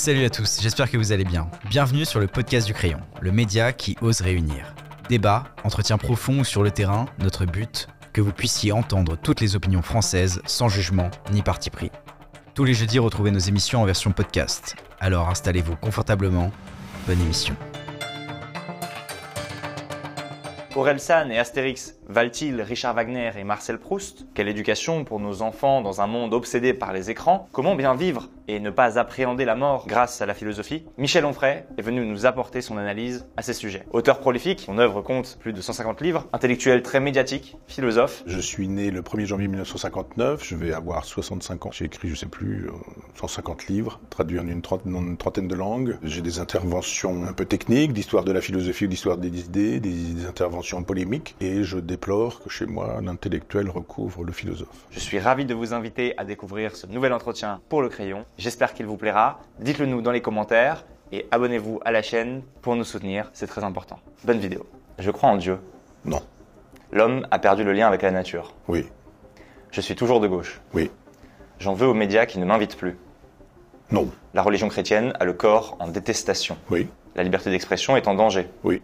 Salut à tous, j'espère que vous allez bien. Bienvenue sur le podcast du crayon, le média qui ose réunir. Débat, entretien profond ou sur le terrain, notre but, que vous puissiez entendre toutes les opinions françaises sans jugement ni parti pris. Tous les jeudis, retrouvez nos émissions en version podcast. Alors installez-vous confortablement. Bonne émission. Et Astérix valent-ils Richard Wagner et Marcel Proust Quelle éducation pour nos enfants dans un monde obsédé par les écrans? Comment bien vivre et ne pas appréhender la mort grâce à la philosophie? Michel Onfray est venu nous apporter son analyse à ces sujets. Auteur prolifique, son œuvre compte plus de 150 livres, intellectuel très médiatique, philosophe. Je suis né le 1er janvier 1959, je vais avoir 65 ans. J'ai écrit, je sais plus, 150 livres, traduits en une trentaine, de langues. J'ai des interventions un peu techniques, d'histoire de la philosophie, d'histoire des idées, des interventions polémiques, et je déplore que chez moi, un intellectuel recouvre le philosophe. Je suis ravi de vous inviter à découvrir ce nouvel entretien pour le crayon. J'espère qu'il vous plaira. Dites-le nous dans les commentaires et abonnez-vous à la chaîne pour nous soutenir, c'est très important. Bonne vidéo. Je crois en Dieu. Non. L'homme a perdu le lien avec la nature. Oui. Je suis toujours de gauche. Oui. J'en veux aux médias qui ne m'invitent plus. Non. La religion chrétienne a le corps en détestation. Oui. La liberté d'expression est en danger. Oui.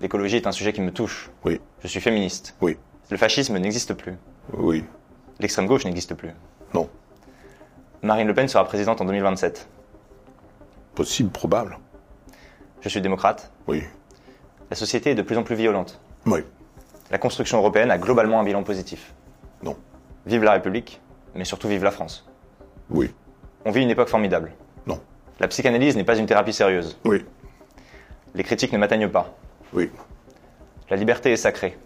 L'écologie est un sujet qui me touche. Oui. Je suis féministe. Oui. Le fascisme n'existe plus. Oui. L'extrême gauche n'existe plus. Non. Marine Le Pen sera présidente en 2027. Possible, probable. Je suis démocrate. Oui. La société est de plus en plus violente. Oui. La construction européenne a globalement un bilan positif. Non. Vive la République, mais surtout vive la France. Oui. On vit une époque formidable. Non. La psychanalyse n'est pas une thérapie sérieuse. Oui. Les critiques ne m'atteignent pas. Oui. La liberté est sacrée.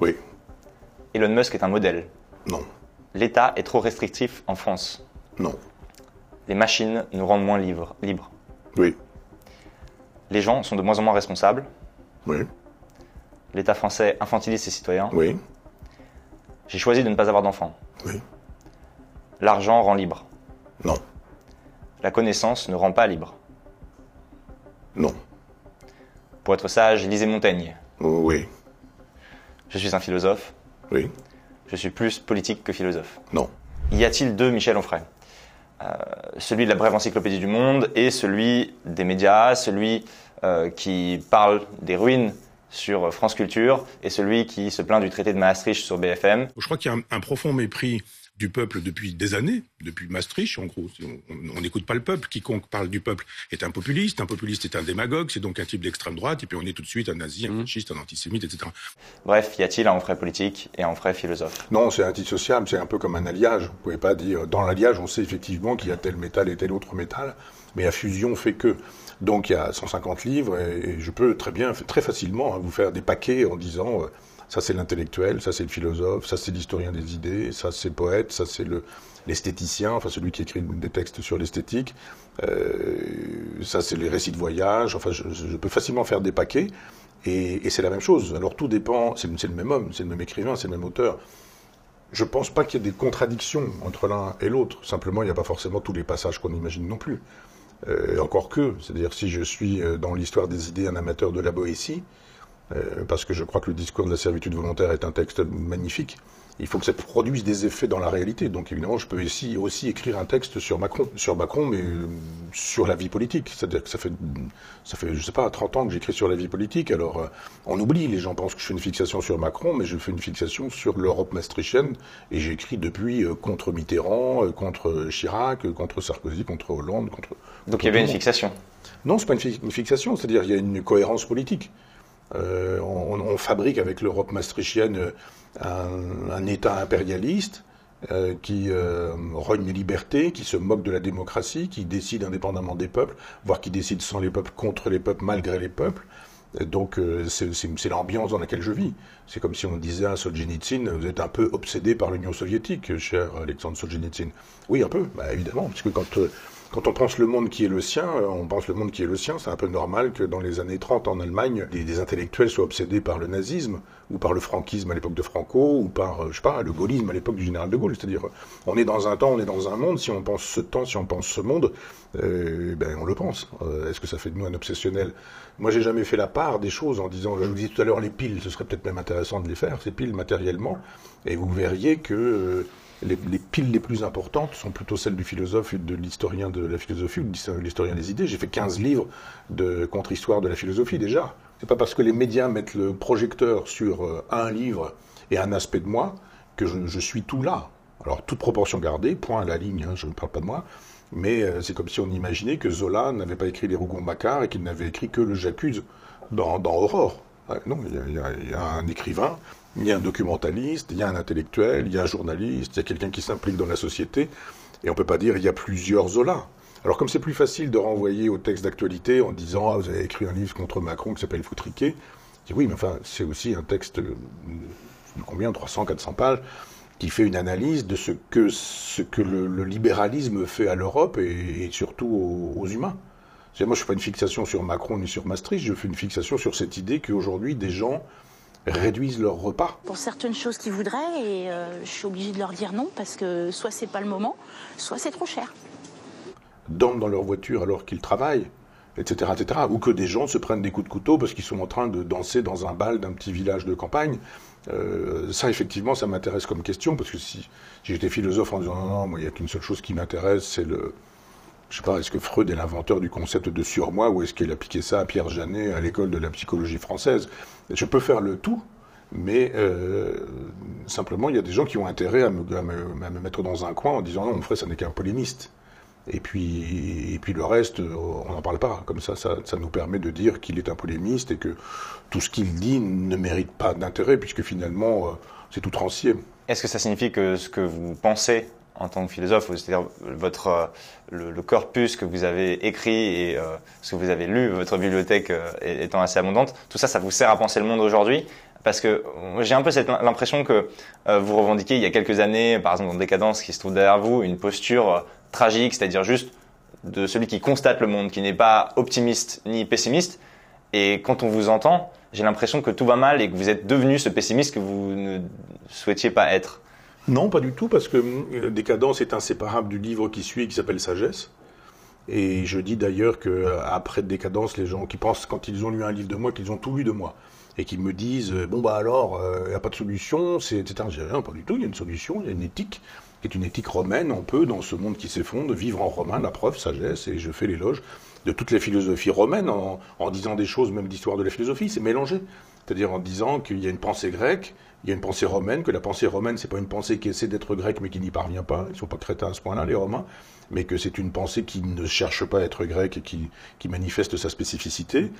Oui. Elon Musk est un modèle. Non. L'État est trop restrictif en France. Non. Les machines nous rendent moins libres. libres. Oui. Les gens sont de moins en moins responsables. Oui. L'État français infantilise ses citoyens. Oui. J'ai choisi de ne pas avoir d'enfants. Oui. L'argent rend libre. Non. La connaissance ne rend pas libre. Non. Pour être sage, lisez Montaigne. Oui. Je suis un philosophe. Oui. Je suis plus politique que philosophe. Non. Y a-t-il deux Michel Onfray? Euh, Celui de la brève encyclopédie du monde et celui des médias, celui euh, qui parle des ruines sur France Culture et celui qui se plaint du traité de Maastricht sur BFM. Je crois qu'il y a un, un profond mépris du peuple depuis des années, depuis Maastricht, en gros. On n'écoute pas le peuple. Quiconque parle du peuple est un populiste. Un populiste est un démagogue. C'est donc un type d'extrême droite. Et puis on est tout de suite un nazi, un fasciste, un antisémite, etc. Bref, y a-t-il un Onfray politique et un Onfray philosophe? Non, c'est indissociable, c'est un peu comme un alliage. Vous pouvez pas dire, dans l'alliage, on sait effectivement qu'il y a tel métal et tel autre métal, mais la fusion fait que. Donc il y a 150 livres et, et je peux très bien, très facilement, hein, vous faire des paquets en disant, euh, ça c'est l'intellectuel, ça c'est le philosophe, ça c'est l'historien des idées, ça c'est le poète, ça c'est le l'esthéticien, enfin celui qui écrit des textes sur l'esthétique, euh, ça c'est les récits de voyage, enfin je, peux facilement faire des paquets. Et, c'est la même chose. Alors tout dépend, c'est le même homme, c'est le même écrivain, c'est le même auteur. Je pense pas qu'il y ait des contradictions entre l'un et l'autre. Simplement, il n'y a pas forcément tous les passages qu'on imagine non plus. Euh, encore que, c'est-à-dire si je suis euh, dans l'histoire des idées un amateur de la Boétie, euh, parce que je crois que le discours de la servitude volontaire est un texte magnifique, il faut que ça produise des effets dans la réalité. Donc évidemment, je peux ici aussi écrire un texte sur Macron, sur Macron, mais euh, sur la vie politique. C'est-à-dire que ça fait, ça fait, je sais pas, 30 ans que j'écris sur la vie politique. Alors euh, on oublie, les gens pensent que je fais une fixation sur Macron, mais je fais une fixation sur l'Europe maastrichtienne, et j'écris depuis contre Mitterrand, contre Chirac, contre Sarkozy, contre Hollande, contre. Donc contre il y avait une fixation. Non, c'est pas une, fi- une fixation, c'est-à-dire il y a une cohérence politique. Euh, on, fabrique avec l'Europe maastrichtienne euh, un, État impérialiste euh, qui euh, rogne les libertés, qui se moque de la démocratie, qui décide indépendamment des peuples, voire qui décide sans les peuples, contre les peuples, malgré les peuples. Donc c'est l'ambiance dans laquelle je vis. C'est comme si on disait à Solzhenitsyn, vous êtes un peu obsédé par l'Union soviétique, cher Alexandre Solzhenitsyn. Oui, un peu, bah, évidemment, parce que quand, quand on pense le monde qui est le sien, euh, on pense le monde qui est le sien, c'est un peu normal que dans les années 30 en Allemagne, des, des intellectuels soient obsédés par le nazisme, ou par le franquisme à l'époque de Franco, ou par, euh, je sais pas, le gaullisme à l'époque du général de Gaulle. C'est-à-dire, on est dans un temps, on est dans un monde, si on pense ce temps, si on pense ce monde, euh, ben on le pense. Euh, Est-ce que ça fait de nous un obsessionnel? Moi, j'ai jamais fait la part des choses en disant, je vous disais tout à l'heure, les piles, ce serait peut-être même intéressant de les faire, ces piles matériellement, et vous verriez que euh, les, les piles les plus importantes sont plutôt celles du philosophe de l'historien de la philosophie ou de l'historien des idées. J'ai fait 15 livres de contre-histoire de la philosophie déjà. C'est pas parce que les médias mettent le projecteur sur euh, un livre et un aspect de moi que je, suis tout là. Alors, toute proportion gardée, point à la ligne, hein, je ne parle pas de moi, mais euh, c'est comme si on imaginait que Zola n'avait pas écrit les Rougon-Macquart et qu'il n'avait écrit que le J'accuse dans, Aurore. non, il y, a, un écrivain, il y a un documentaliste, il y a un intellectuel, il y a un journaliste, il y a quelqu'un qui s'implique dans la société, et on ne peut pas dire il y a plusieurs Zola. Alors comme c'est plus facile de renvoyer au texte d'actualité en disant ah, vous avez écrit un livre contre Macron qui s'appelle Foutriquet, je dis oui mais enfin c'est aussi un texte de combien 300 400 pages qui fait une analyse de ce que ce que le, libéralisme fait à l'Europe et, surtout aux, humains. Moi, je ne fais pas une fixation sur Macron ni sur Maastricht, je fais une fixation sur cette idée qu'aujourd'hui, des gens réduisent leur repas. Pour certaines choses qu'ils voudraient, et euh, je suis obligée de leur dire non, parce que soit c'est pas le moment, soit c'est trop cher dorment dans leur voiture alors qu'ils travaillent, etc., etc. Ou que des gens se prennent des coups de couteau parce qu'ils sont en train de danser dans un bal d'un petit village de campagne. Euh, ça, effectivement, ça m'intéresse comme question, parce que si, j'étais philosophe en disant non, non, il n'y a qu'une seule chose qui m'intéresse, c'est le. Je sais pas, est-ce que Freud est l'inventeur du concept de surmoi ou est-ce qu'il a piqué ça à Pierre Janet à l'école de la psychologie française? Je peux faire le tout, mais euh, simplement, il y a des gens qui ont intérêt à me, à me mettre dans un coin en disant non, mon frère, ça n'est qu'un polémiste. Et puis, et puis le reste, on n'en parle pas. Comme ça, ça, nous permet de dire qu'il est un polémiste et que tout ce qu'il dit ne mérite pas d'intérêt, puisque finalement, euh, c'est tout. Est-ce que ça signifie que ce que vous pensez en tant que philosophe, c'est-à-dire votre euh, le, corpus que vous avez écrit et euh, ce que vous avez lu, votre bibliothèque étant assez abondante, tout ça, ça vous sert à penser le monde aujourd'hui? Parce que j'ai un peu cette l'impression que vous revendiquez il y a quelques années, par exemple dans Décadence qui se trouve derrière vous, une posture tragique, c'est-à-dire juste de celui qui constate le monde, qui n'est pas optimiste ni pessimiste. Et quand on vous entend, j'ai l'impression que tout va mal et que vous êtes devenu ce pessimiste que vous ne souhaitiez pas être. Non, pas du tout, parce que euh, Décadence est inséparable du livre qui suit, qui s'appelle Sagesse. Et je dis d'ailleurs que euh, après Décadence, les gens qui pensent quand ils ont lu un livre de moi qu'ils ont tout lu de moi et qui me disent euh, bon bah alors il n'y a pas de solution, c'est etc. Dis rien, pas du tout. Il y a une solution, il y a une éthique est une éthique romaine. On peut, dans ce monde qui s'effondre, vivre en romain, la preuve, sagesse, et je fais l'éloge de toutes les philosophies romaines en, disant des choses, même d'histoire de la philosophie, c'est mélangé. C'est-à-dire en disant qu'il y a une pensée grecque, il y a une pensée romaine, que la pensée romaine, c'est pas une pensée qui essaie d'être grecque mais qui n'y parvient pas. Ils sont pas crétins à ce point-là, les Romains, mais que c'est une pensée qui ne cherche pas à être grecque et qui, qui manifeste sa spécificité.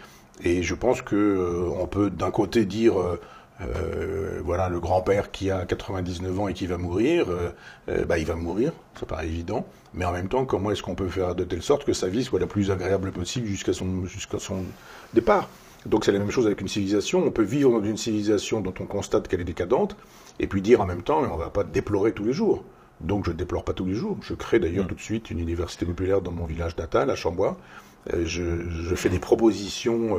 Et je pense que euh, on peut d'un côté dire euh, euh, voilà, le grand-père qui a 99 ans et qui va mourir, euh, euh, bah, il va mourir, ça paraît évident. Mais en même temps, comment est-ce qu'on peut faire de telle sorte que sa vie soit la plus agréable possible jusqu'à son, jusqu'à son départ? Donc c'est la même chose avec une civilisation. On peut vivre dans une civilisation dont on constate qu'elle est décadente, et puis dire en même temps, on ne va pas déplorer tous les jours. Donc je ne déplore pas tous les jours. Je crée d'ailleurs mmh. tout de suite une université populaire dans mon village natal, à Chambois. Je, je, fais des propositions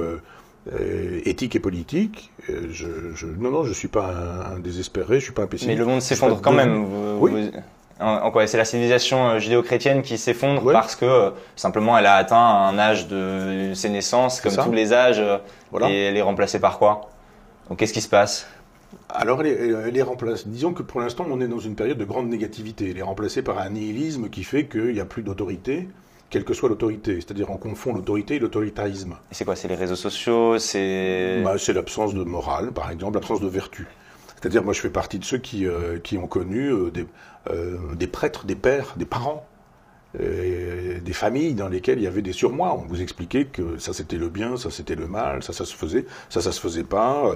euh, éthique et politique. Euh, je, je, non, non, je suis pas un, désespéré, je suis pas un pessimiste. Mais le monde s'effondre quand même. oui. en, quoi C'est la civilisation euh, judéo-chrétienne qui s'effondre parce que simplement elle a atteint un âge de ses naissances, comme tous les âges, et elle est remplacée par quoi? Donc qu'est-ce qui se passe? Alors, elle est, elle est, remplacée. Disons que pour l'instant, on est dans une période de grande négativité. Elle est remplacée par un nihilisme qui fait qu'il n'y a plus d'autorité quelle que soit l'autorité. C'est-à-dire on confond l'autorité et l'autoritarisme. Et c'est quoi C'est les réseaux sociaux C'est bah, C'est l'absence de morale, par exemple, l'absence de vertu. C'est-à-dire moi je fais partie de ceux qui, euh, qui ont connu euh, des, euh, des prêtres, des pères, des parents des familles dans lesquelles il y avait des surmois. On vous expliquait que ça c'était le bien, ça c'était le mal, ça ça se faisait, ça ça se faisait pas,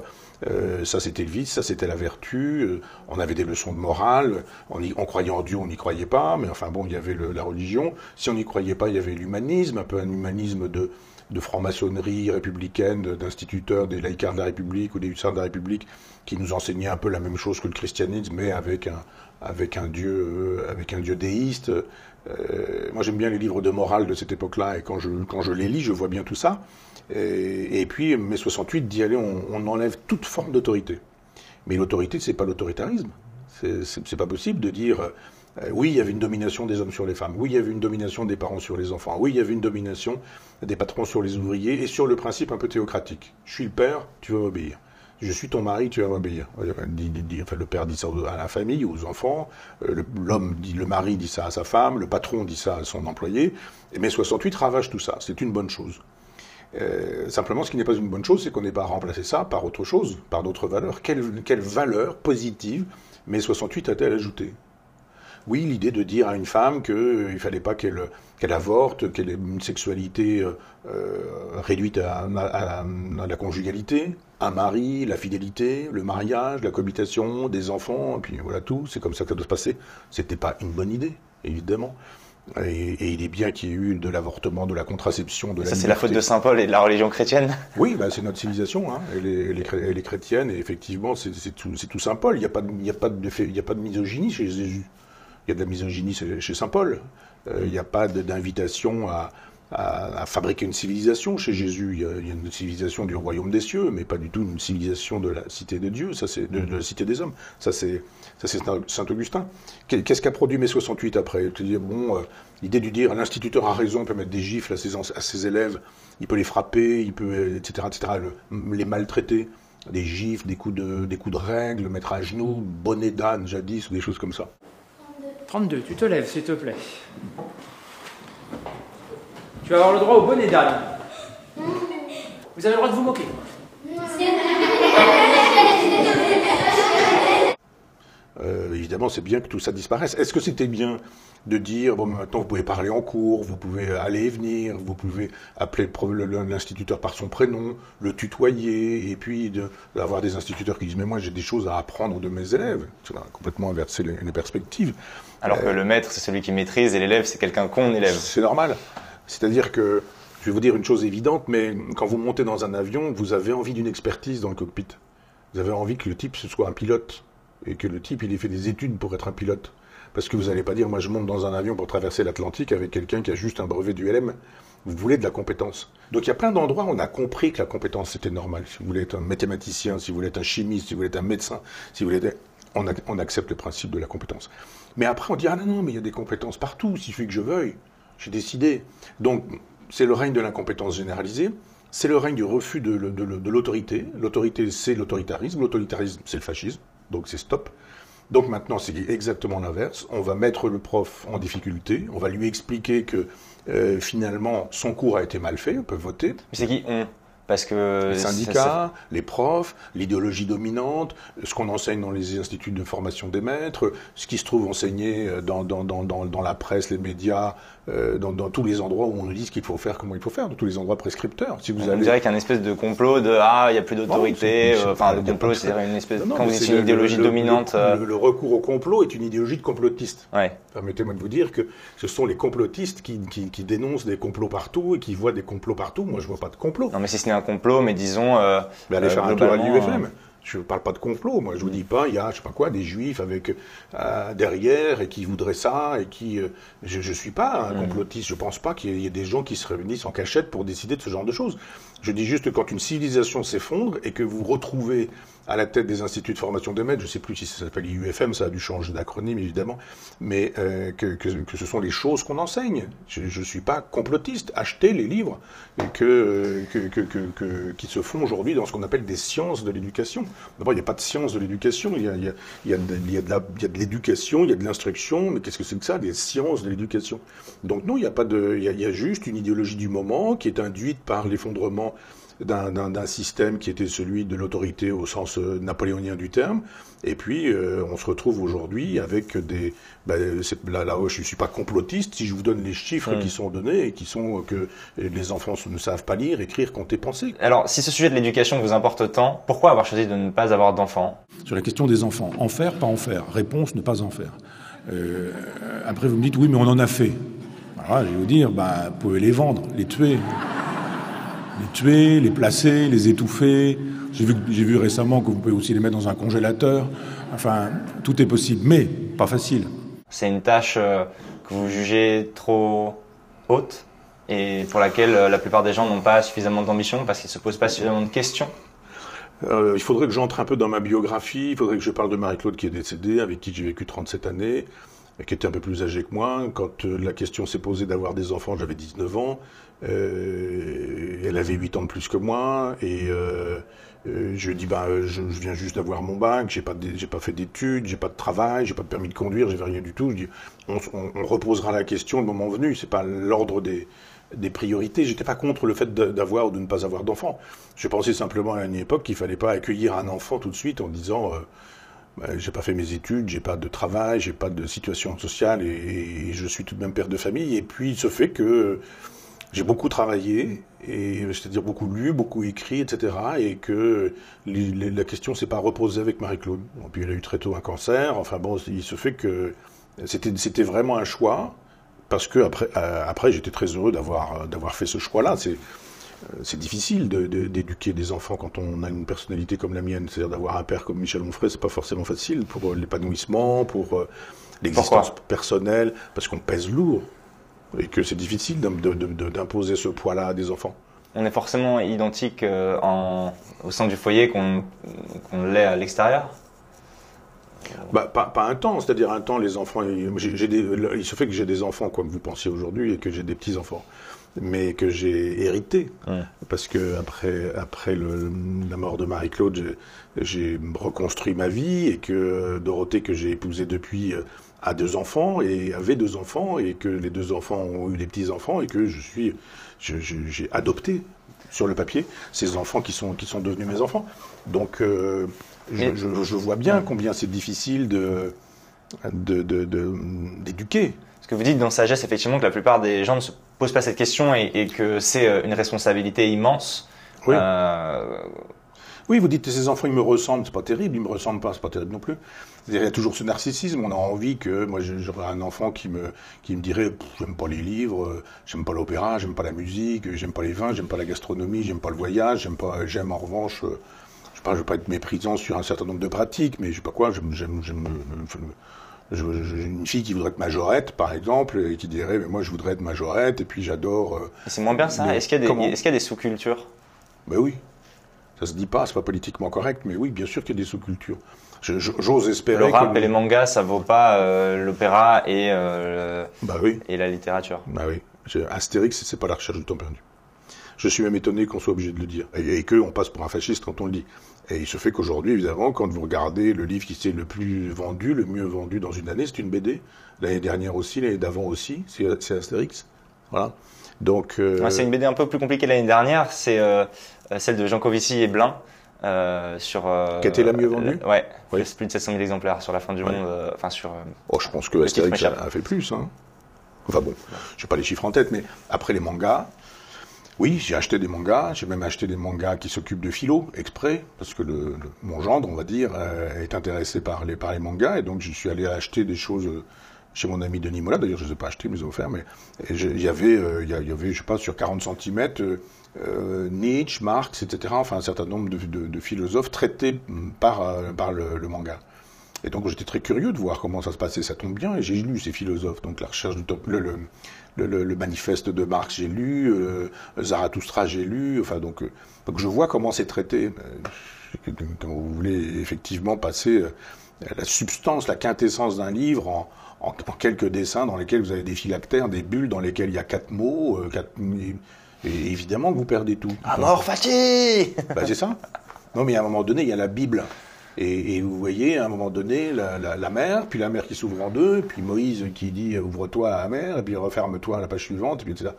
euh, ça c'était le vice, ça c'était la vertu. Euh, on avait des leçons de morale. On, y, on croyait en Dieu, on n'y croyait pas, mais enfin bon, il y avait la religion. Si on n'y croyait pas, il y avait l'humanisme, un peu un humanisme de de franc-maçonnerie républicaine, d'instituteurs des laïcars de la République ou des hussards de la République, qui nous enseignaient un peu la même chose que le christianisme, mais avec un, avec un dieu, avec un dieu déiste. Euh, moi, j'aime bien les livres de morale de cette époque-là, et quand je, quand je les lis, je vois bien tout ça. Et, puis, mai 68 dit allez, on, on enlève toute forme d'autorité. Mais l'autorité, c'est pas l'autoritarisme. C'est pas possible de dire euh, oui, il y avait une domination des hommes sur les femmes. Oui, il y avait une domination des parents sur les enfants. Oui, il y avait une domination des patrons sur les ouvriers et sur le principe un peu théocratique. Je suis le père, tu vas obéir. je suis ton mari, tu vas m'obéir. Enfin, le père dit ça à la famille, aux enfants, euh, l'homme dit, le mari dit ça à sa femme, le patron dit ça à son employé. Et mai 68 ravage tout ça. C'est une bonne chose. Euh, simplement, ce qui n'est pas une bonne chose, c'est qu'on n'ait pas remplacé ça par autre chose, par d'autres valeurs. Quelle, quelle valeur positive mai 68 a-t-elle ajouté oui, l'idée de dire à une femme qu'il euh, ne fallait pas qu'elle qu'elle avorte, qu'elle ait une sexualité euh, euh, réduite à, la conjugalité, un mari, la fidélité, le mariage, la cohabitation, des enfants, et puis voilà tout, c'est comme ça que ça doit se passer. C'était pas une bonne idée, évidemment. Et, il est bien qu'il y ait eu de l'avortement, de la contraception, de ça, c'est la faute de Saint Paul et de la religion chrétienne Oui, bah, c'est notre civilisation. Hein. Elle, est, chrétienne, et effectivement, c'est tout, tout, Saint Paul. Il n'y a, pas de, il a, pas de, il a pas de misogynie chez Jésus. Il y a de la misogynie chez Saint Paul. Euh, il n'y a pas d'invitation à, fabriquer une civilisation chez Jésus. Il y, a, une civilisation du royaume des cieux, mais pas du tout une civilisation de la cité de Dieu, ça c'est de, la cité des hommes. Ça c'est Saint Augustin. Qu'est-ce qu'a produit mai 68 après? Bon, euh, l'idée de dire l'instituteur a raison, peut mettre des gifles à ses, élèves, il peut les frapper, il peut etc etc les maltraiter des gifles, des coups de, des coups de règle, mettre à genoux, bonnet d'âne jadis, ou des choses comme ça. 32, tu te lèves, s'il te plaît. Tu vas avoir le droit au bonnet d'âne. Vous avez le droit de vous moquer. Euh, évidemment, c'est bien que tout ça disparaisse. Est-ce que c'était bien de dire, bon, maintenant vous pouvez parler en cours, vous pouvez aller et venir, vous pouvez appeler l'instituteur par son prénom, le tutoyer, et puis d'avoir des instituteurs qui disent, mais moi j'ai des choses à apprendre de mes élèves. Ça a complètement inversé les, perspectives. Alors que euh, le maître, c'est celui qui maîtrise, et l'élève, c'est quelqu'un qu'on élève. C'est normal. C'est-à-dire que, je vais vous dire une chose évidente, mais quand vous montez dans un avion, vous avez envie d'une expertise dans le cockpit. Vous avez envie que le type, ce soit un pilote et que le type il ait fait des études pour être un pilote. Parce que vous n'allez pas dire, moi je monte dans un avion pour traverser l'Atlantique avec quelqu'un qui a juste un brevet du LM. Vous voulez de la compétence. Donc il y a plein d'endroits où on a compris que la compétence c'était normal. Si vous voulez être un mathématicien, si vous voulez être un chimiste, si vous voulez être un médecin, si vous voulez être... On, on accepte le principe de la compétence. Mais après on dit, ah non, non, mais il y a des compétences partout, s'il suffit que je veuille. J'ai décidé. Donc c'est le règne de l'incompétence généralisée. C'est le règne du refus de, l'autorité. L'autorité, c'est l'autoritarisme. L'autoritarisme, c'est le fascisme donc c'est stop. Donc maintenant, c'est exactement l'inverse. On va mettre le prof en difficulté, on va lui expliquer que euh, finalement son cours a été mal fait, on peut voter. Mais c'est qui? Parce que les syndicats, les profs, l'idéologie dominante, ce qu'on enseigne dans les instituts de formation des maîtres, ce qui se trouve enseigné dans, dans, dans, dans la presse, les médias, euh, dans, dans, tous les endroits où on nous dit ce qu'il faut faire, comment il faut faire, dans tous les endroits prescripteurs. Si vous on allez... dirait qu'il y a une espèce de complot de ah il n'y a plus d'autorité, euh, enfin le complot c'est une espèce quand vous dites une idéologie dominante. Euh. Le, recours au complot est une idéologie de complotiste. Ouais. Permettez-moi de vous dire que ce sont les complotistes qui, qui, qui, dénoncent des complots partout et qui voient des complots partout. Moi je vois pas de complot. Non mais si ce n'est un complot, mais disons. mais allez faire un tour à l'UFM. Je ne parle pas de complot, moi. Je vous dis pas, il y a, je sais pas quoi, des juifs avec euh, derrière et qui voudraient ça et qui. Euh, je, ne suis pas un complotiste. Je pense pas qu'il y ait des gens qui se réunissent en cachette pour décider de ce genre de choses. Je dis juste que quand une civilisation s'effondre et que vous retrouvez à la tête des instituts de formation des maîtres, je ne sais plus si ça s'appelle IUFM, ça a dû changer d'acronyme évidemment, mais euh, que, que, ce sont les choses qu'on enseigne. Je ne suis pas complotiste. Achetez les livres que, que, qui se font aujourd'hui dans ce qu'on appelle des sciences de l'éducation. D'abord, il n'y a pas de sciences de l'éducation, il y a, y a, y a de, l'éducation, il y a de l'instruction, mais qu'est-ce que c'est que ça, des sciences de l'éducation Donc non, il n'y a pas de, il y a juste une idéologie du moment qui est induite par l'effondrement d'un système qui était celui de l'autorité au sens euh, napoléonien du terme. Et puis, euh, on se retrouve aujourd'hui avec des... Ben, là, là, je ne suis pas complotiste si je vous donne les chiffres qui sont donnés et qui sont que les enfants ne savent pas lire, écrire, compter, penser. Alors, si ce sujet de l'éducation vous importe tant, pourquoi avoir choisi de ne pas avoir d'enfants? Sur la question des enfants, en faire, pas en faire. Réponse, ne pas en faire. Euh, après, vous me dites, oui, mais on en a fait. Alors je vais vous dire, bah, vous pouvez les vendre, les tuer les tuer, les placer, les étouffer. J'ai vu, j'ai vu récemment que vous pouvez aussi les mettre dans un congélateur. Enfin, tout est possible, mais pas facile. C'est une tâche euh, que vous jugez trop haute et pour laquelle euh, la plupart des gens n'ont pas suffisamment d'ambition parce qu'ils ne se posent pas suffisamment de questions. Euh, il faudrait que j'entre un peu dans ma biographie, il faudrait que je parle de Marie-Claude qui est décédée, avec qui j'ai vécu 37 années, qui était un peu plus âgée que moi. Quand la question s'est posée d'avoir des enfants, j'avais 19 ans. Euh, elle avait 8 ans de plus que moi, et euh, euh, je dis bah je, je viens juste d'avoir mon bac, j'ai pas j'ai pas fait d'études, j'ai pas de travail, j'ai pas de permis de conduire, j'ai rien du tout. Je dis on, on, on, reposera la question le moment venu. C'est pas l'ordre des des priorités. J'étais pas contre le fait d'avoir ou de ne pas avoir d'enfant. Je pensais simplement à une époque qu'il fallait pas accueillir un enfant tout de suite en disant euh, bah, j'ai pas fait mes études, j'ai pas de travail, j'ai pas de situation sociale et, et, je suis tout de même père de famille. Et puis il se fait que j'ai beaucoup travaillé, et c'est-à-dire beaucoup lu, beaucoup écrit, etc. Et que les, les, la question s'est pas reposée avec Marie-Claude. Puis elle a eu très tôt un cancer. Enfin bon, il se fait que c'était c'était vraiment un choix parce que après euh, après j'étais très heureux d'avoir d'avoir fait ce choix-là. C'est c'est difficile d'éduquer de, des enfants quand on a une personnalité comme la mienne, c'est-à-dire d'avoir un père comme Michel Onfray, c'est pas forcément facile pour l'épanouissement, pour euh, l'existence personnelle, parce qu'on pèse lourd et que c'est difficile d'imposer ce poids-là à des enfants. On est forcément identique euh, en, au sein du foyer qu'on qu l'est à l'extérieur bah, pas, pas, un temps, c'est-à-dire un temps, les enfants, des, il se fait que j'ai des enfants comme vous pensiez aujourd'hui et que j'ai des petits-enfants, mais que j'ai hérité, ouais. parce que après, après le, la mort de Marie-Claude, j'ai reconstruit ma vie et que Dorothée, que j'ai épousée depuis, a deux enfants et avait deux enfants et que les deux enfants ont eu des petits-enfants et que je suis, j'ai adopté sur le papier ces enfants qui sont, qui sont devenus mes enfants. Donc, euh, je, je, je, vois bien combien c'est difficile de d'éduquer. Ce que vous dites dans Sagesse, effectivement, que la plupart des gens ne se posent pas cette question et, et que c'est euh, une responsabilité immense. Oui. Euh... Oui, vous dites ces enfants, ils me ressemblent, c'est pas terrible, ils me ressemblent pas, c'est pas terrible non plus. Il y a toujours ce narcissisme, on a envie que, moi j'aurais un enfant qui me, qui me dirait, j'aime pas les livres, j'aime pas l'opéra, j'aime pas la musique, j'aime pas les vins, j'aime pas la gastronomie, j'aime pas le voyage, j'aime pas, j'aime en revanche, je sais pas, je veux pas être méprisant sur un certain nombre de pratiques, mais je sais pas quoi, j'aime, j'aime, j'aime, j'ai une fille qui voudrait être majorette, par exemple, et qui dirait, mais moi je voudrais être majorette, et puis j'adore. Euh, c'est moins bien ça. Est-ce qu'il y a des, est-ce qu'il y a des sous-cultures? Ben oui. Ça se dit pas, c'est pas politiquement correct, mais oui, bien sûr qu'il y a des sous-cultures. J'ose espérer. Le rap que... et les mangas, ça vaut pas euh, l'opéra et euh, bah oui. et la littérature. Bah oui. Astérix, c'est pas la recherche du temps perdu. Je suis même étonné qu'on soit obligé de le dire et, et qu'on passe pour un fasciste quand on le dit. Et il se fait qu'aujourd'hui, évidemment, quand vous regardez le livre qui s'est le plus vendu, le mieux vendu dans une année, c'est une BD. L'année dernière aussi, l'année d'avant aussi, c'est Astérix. Voilà. Donc. Euh... Ouais, c'est une BD un peu plus compliquée l'année dernière. C'est celle de Jean Covici et Blin. Euh, sur euh, qui a été la mieux vendue euh, ouais oui. plus de 700 000 exemplaires sur la fin du ouais. monde euh, enfin sur oh je pense que Astérix a, fait plus hein. enfin bon j'ai pas les chiffres en tête mais après les mangas oui j'ai acheté des mangas j'ai même acheté des mangas qui s'occupent de philo exprès parce que le, le, mon gendre on va dire est intéressé par les par les mangas et donc je suis allé acheter des choses chez mon ami Denis Mola, d'ailleurs je ne les ai pas achetés, mais ils ont offert, mais il y avait, euh, il y avait, je sais pas, sur 40 cm, euh, Nietzsche, Marx, etc., enfin un certain nombre de, de, de philosophes traités par, euh, par le, le, manga. Et donc j'étais très curieux de voir comment ça se passait, ça tombe bien, et j'ai lu ces philosophes, donc la recherche du top, le, le, le, manifeste de Marx j'ai lu, euh, Zarathustra j'ai lu, enfin donc, donc je vois comment c'est traité. Quand vous voulez effectivement passer la substance, la quintessence d'un livre en, en, quelques dessins dans lesquels vous avez des phylactères, des bulles dans lesquelles il y a quatre mots, euh, quatre, et, évidemment que vous perdez tout. Amor fati bah, C'est ça. Non, mais à un moment donné, il y a la Bible. Et, et vous voyez, à un moment donné, la, la, la, mer, puis la mer qui s'ouvre en deux, puis Moïse qui dit ouvre-toi à la mer, et puis referme-toi à la page suivante, et puis etc.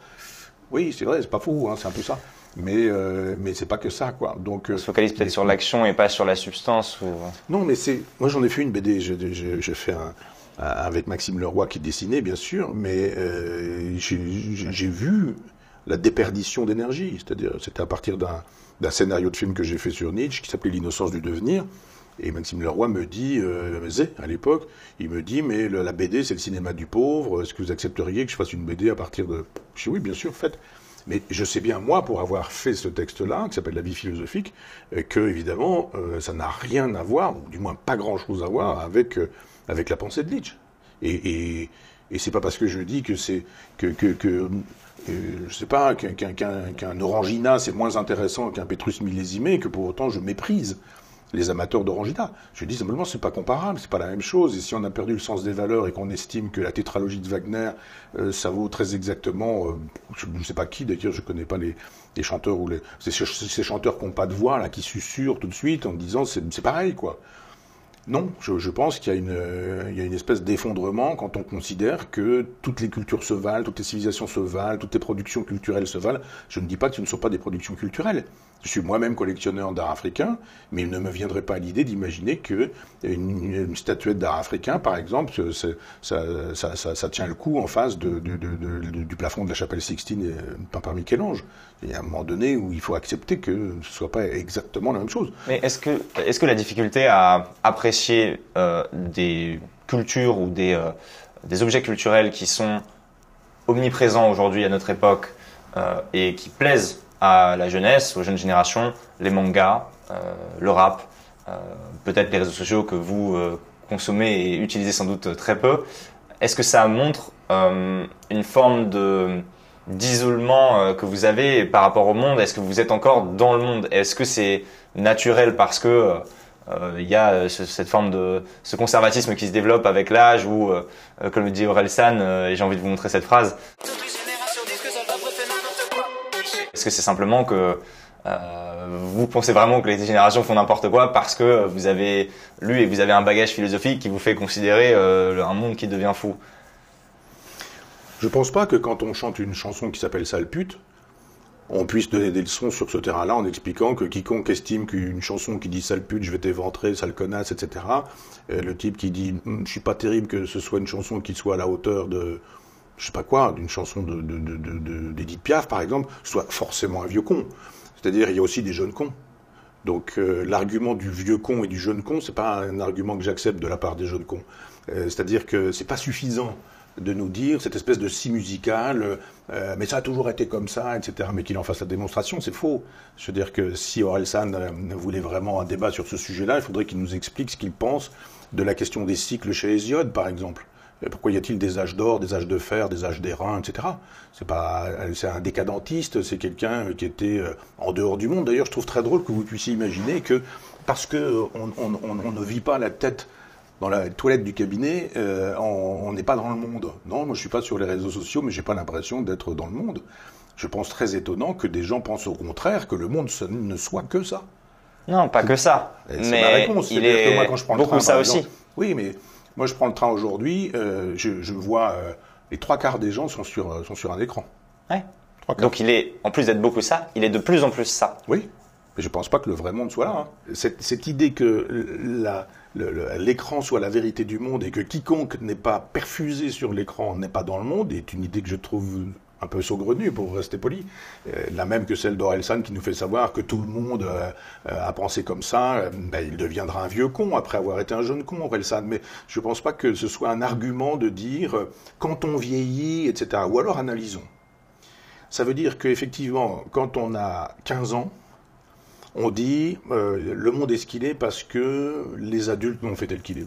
Oui, c'est vrai, c'est pas fou, hein, c'est un peu ça. Mais euh, mais c'est pas que ça, quoi. Donc on se focalise peut-être sur l'action et pas sur la substance. Ou... Non, mais c'est moi j'en ai fait une BD. J'ai fait un avec Maxime Leroy qui dessinait, bien sûr, mais euh, j'ai vu la déperdition d'énergie. C'est-à-dire, c'était à partir d'un scénario de film que j'ai fait sur Nietzsche qui s'appelait L'innocence du devenir. Et Maxime Leroy me dit, euh, à l'époque, il me dit, mais la BD, c'est le cinéma du pauvre. Est-ce que vous accepteriez que je fasse une BD à partir de. Je dis oui, bien sûr, faites. Mais je sais bien, moi, pour avoir fait ce texte-là, qui s'appelle La vie philosophique, que, évidemment, euh, ça n'a rien à voir, ou du moins pas grand-chose à voir, avec, euh, avec la pensée de Nietzsche. Et, c'est pas parce que je dis que c'est que, euh, je sais pas qu'un qu qu qu Orangina c'est moins intéressant qu'un Petrus millésimé que pour autant je méprise les amateurs d'Orangina. Je dis simplement, c'est pas comparable, c'est pas la même chose. Et si on a perdu le sens des valeurs et qu'on estime que la tétralogie de Wagner, euh, ça vaut très exactement, euh, je ne sais pas qui d'ailleurs, je connais pas les, chanteurs ou les, ces, ces chanteurs qui n'ont pas de voix là, qui susurrent tout de suite en disant c'est pareil quoi. Non, je, pense qu'il il y a une espèce d'effondrement quand on considère que toutes les cultures se valent, toutes les civilisations se valent, toutes les productions culturelles se valent. Je ne dis pas que ce ne sont pas des productions culturelles. Je suis moi-même collectionneur d'art africain, mais il ne me viendrait pas l'idée d'imaginer que une, une statuette d'art africain, par exemple, ça, tient le coup en face du plafond de la chapelle Sixtine peint par Michel-Ange. Il y a un moment donné où il faut accepter que ce soit pas exactement la même chose. Mais est-ce que, est-ce que la difficulté à apprécier euh, des cultures ou des, euh, des objets culturels qui sont omniprésents aujourd'hui à notre époque euh, et qui plaisent à la jeunesse, aux jeunes générations, les mangas, euh, le rap, euh, peut-être les réseaux sociaux que vous euh, consommez et utilisez sans doute très peu. Est-ce que ça montre une forme de d'isolement que vous avez par rapport au monde? Est-ce que vous êtes encore dans le monde? Est-ce que c'est naturel parce que il y a cette forme de ce conservatisme qui se développe avec l'âge ou comme le dit Aurel San et j'ai envie de vous montrer cette phrase est-ce que c'est simplement que euh, vous pensez vraiment que les générations font n'importe quoi parce que vous avez lu et vous avez un bagage philosophique qui vous fait considérer euh, un monde qui devient fou Je pense pas que quand on chante une chanson qui s'appelle Sale pute, on puisse donner des leçons sur ce terrain-là en expliquant que quiconque estime qu'une chanson qui dit sale pute, je vais t'éventrer, sale connasse, etc., euh, le type qui dit hm, je suis pas terrible que ce soit une chanson qui soit à la hauteur de je sais pas quoi, d'une chanson d'Edith de, Piaf, par exemple, soit forcément un vieux con. C'est-à-dire, il y a aussi des jeunes cons. Donc, euh, l'argument du vieux con et du jeune con, c'est pas un argument que j'accepte de la part des jeunes cons. Euh, C'est-à-dire que c'est pas suffisant de nous dire cette espèce de si musical, euh, mais ça a toujours été comme ça, etc. Mais qu'il en fasse la démonstration, c'est faux. Je veux dire que si Orelsan euh, voulait vraiment un débat sur ce sujet-là, il faudrait qu'il nous explique ce qu'il pense de la question des cycles chez Hésiode, par exemple. Pourquoi y a-t-il des âges d'or, des âges de fer, des âges d'airain, etc. C'est pas, c'est un décadentiste, c'est quelqu'un qui était euh, en dehors du monde. D'ailleurs, je trouve très drôle que vous puissiez imaginer que parce que on, on, on, ne vit pas la tête dans la toilette du cabinet, euh, on n'est pas dans le monde. Non, moi je suis pas sur les réseaux sociaux, mais j'ai pas l'impression d'être dans le monde. Je pense très étonnant que des gens pensent au contraire que le monde ne soit que ça. Non, pas que ça. C'est ma réponse. Il est que moi, quand je prends le beaucoup train, ça aussi. oui, mais moi je prends le train aujourd'hui, euh, je, je vois euh, les trois quarts des gens sont sur euh, sont sur un écran. Ouais. Trois quarts. Donc il est, en plus d'être beaucoup ça, il est de plus en plus ça. Oui, mais je pense pas que le vrai monde soit là. hein. Cette, cette idée que l'écran soit la vérité du monde et que quiconque n'est pas perfusé sur l'écran n'est pas dans le monde est une idée que je trouve un peu saugrenue, pour rester poli. Euh, la même que celle d'Orelsan qui nous fait savoir que tout le monde euh, euh, a pensé comme ça, ben, il deviendra un vieux con après avoir été un jeune con, Orelsan. Mais je pense pas que ce soit un argument de dire quand on vieillit, etc. Ou alors analysons. Ça veut dire qu'effectivement, quand on a 15 ans, on dit le monde est ce qu'il est parce que les adultes m'ont fait tel qu'il est.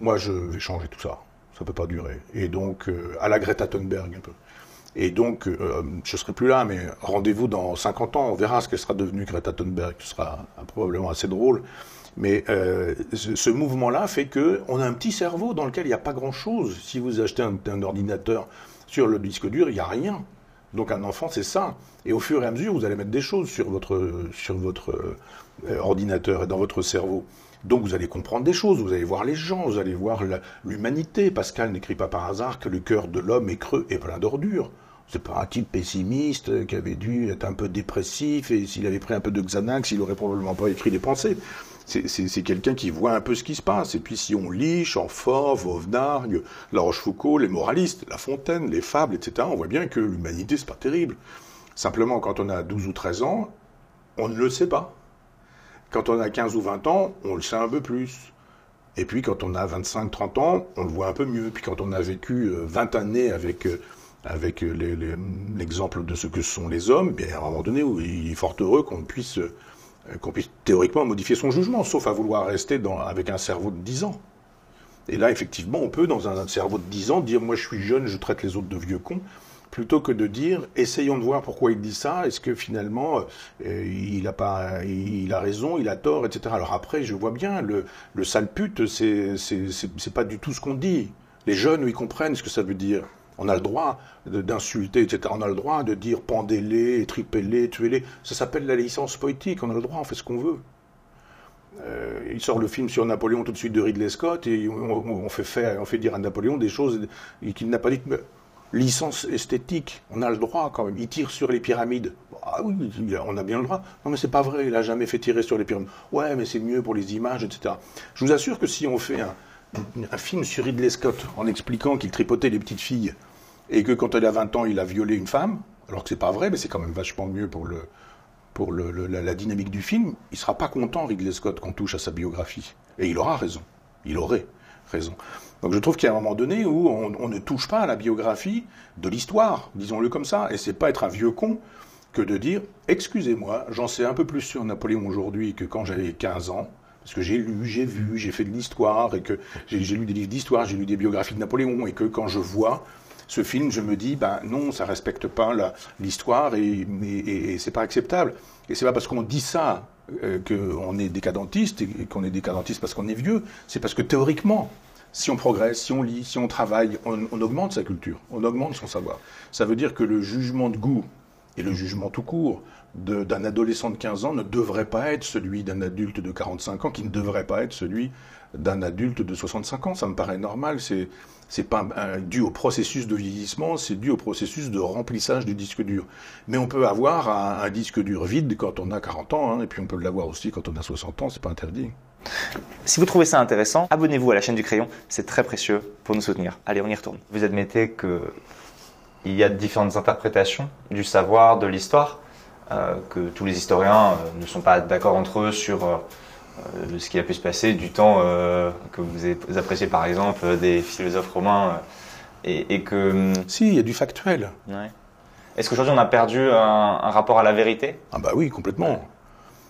Moi, je vais changer tout ça. Ça peut pas durer. Et donc, à la Greta Thunberg un peu. Et donc, euh, je serai plus là, mais rendez-vous dans 50 ans, on verra ce qu'elle sera devenue Greta Thunberg. Ce sera probablement assez drôle. Mais euh, ce, mouvement-là fait que on a un petit cerveau dans lequel il n'y a pas grand-chose. Si vous achetez un, ordinateur sur le disque dur, il n'y a rien. Donc un enfant, c'est ça. Et au fur et à mesure, vous allez mettre des choses sur votre, sur votre euh, ordinateur et dans votre cerveau. Donc vous allez comprendre des choses, vous allez voir les gens, vous allez voir l'humanité. Pascal n'écrit pas par hasard que le cœur de l'homme est creux et plein d'ordures. C'est pas un type pessimiste qui avait dû être un peu dépressif et s'il avait pris un peu de Xanax, il aurait probablement pas écrit des pensées. C'est quelqu'un qui voit un peu ce qui se passe. Et puis si on lit Chamfort, Vauvenargues, La Rochefoucauld, les moralistes, La Fontaine, les fables, etc., on voit bien que l'humanité, c'est pas terrible. Simplement, quand on a 12 ou 13 ans, on ne le sait pas. Quand on a 15 ou 20 ans, on le sait un peu plus. Et puis quand on a 25, 30 ans, on le voit un peu mieux. Puis quand on a vécu euh, 20 années avec, euh, avec euh, l'exemple de ce que sont les hommes, bien, à un moment donné, il est fort heureux qu'on puisse, euh, qu'on puisse théoriquement modifier son jugement, sauf à vouloir rester avec un cerveau de 10 ans. Et là, effectivement, on peut, dans un cerveau de 10 ans, dire Moi, je suis jeune, je traite les autres de vieux cons. Plutôt que de dire essayons de voir pourquoi il dit ça, est-ce que finalement euh, il a raison, il a tort, etc. Alors après je vois bien le, le sale pute c'est c'est pas du tout ce qu'on dit. Les jeunes ils comprennent ce que ça veut dire. On a le droit d'insulter, etc. On a le droit de dire pendez-les, tripez-les, tuez-les. Ça s'appelle la licence poétique. On a le droit, on fait ce qu'on veut. Euh, il sort le film sur Napoléon tout de suite de Ridley Scott et on, fait, on fait dire à Napoléon des choses qu'il n'a pas dites licence esthétique, on a le droit quand même. Il tire sur les pyramides. Ah oui, on a bien le droit. Non, mais c'est pas vrai, il a jamais fait tirer sur les pyramides. Ouais, mais c'est mieux pour les images, etc. Je vous assure que si on fait un, film sur Ridley Scott en expliquant qu'il tripotait les petites filles et que quand elle a 20 ans, il a violé une femme, alors que c'est pas vrai, mais c'est quand même vachement mieux pour la, dynamique du film, il sera pas content, Ridley Scott, qu'on touche à sa biographie. Et il aura raison. Il aurait Donc je trouve qu'il y a un moment donné où on, ne touche pas à la biographie de l'histoire, disons-le comme ça, et c'est pas être un vieux con que de dire excusez-moi, j'en sais un peu plus sur Napoléon aujourd'hui que quand j'avais 15 ans, parce que j'ai lu, j'ai vu, j'ai fait de l'histoire, et que j'ai lu des livres d'histoire, j'ai lu des biographies de Napoléon, et que quand je vois ce film, je me dis, ben non, ça respecte pas l'histoire, et, et, et c'est pas acceptable. Et c'est pas parce qu'on dit ça qu'on est décadentiste, et qu'on est décadentiste parce qu'on est vieux, c'est parce que théoriquement, si on progresse, si on lit, si on travaille, on, augmente sa culture, on augmente son savoir. Ça veut dire que le jugement de goût et le jugement tout court d'un adolescent de 15 ans ne devrait pas être celui d'un adulte de 45 ans, qui ne devrait pas être celui d'un adulte de 65 ans. Ça me paraît normal. C'est c'est pas dû au processus de vieillissement, c'est dû au processus de remplissage du disque dur. Mais on peut avoir un, disque dur vide quand on a 40 ans, hein, et puis on peut l'avoir aussi quand on a 60 ans. C'est pas interdit. Si vous trouvez ça intéressant, abonnez-vous à la chaîne du Crayon, c'est très précieux pour nous soutenir. Allez, on y retourne. Vous admettez que il y a différentes interprétations du savoir, de l'histoire, euh, que tous les historiens euh, ne sont pas d'accord entre eux sur euh, ce qui a pu se passer du temps que vous appréciez par exemple des philosophes romains et, que... Hum, si, il y a du factuel. Est-ce qu'aujourd'hui on a perdu un, rapport à la vérité? Ah bah oui, complètement.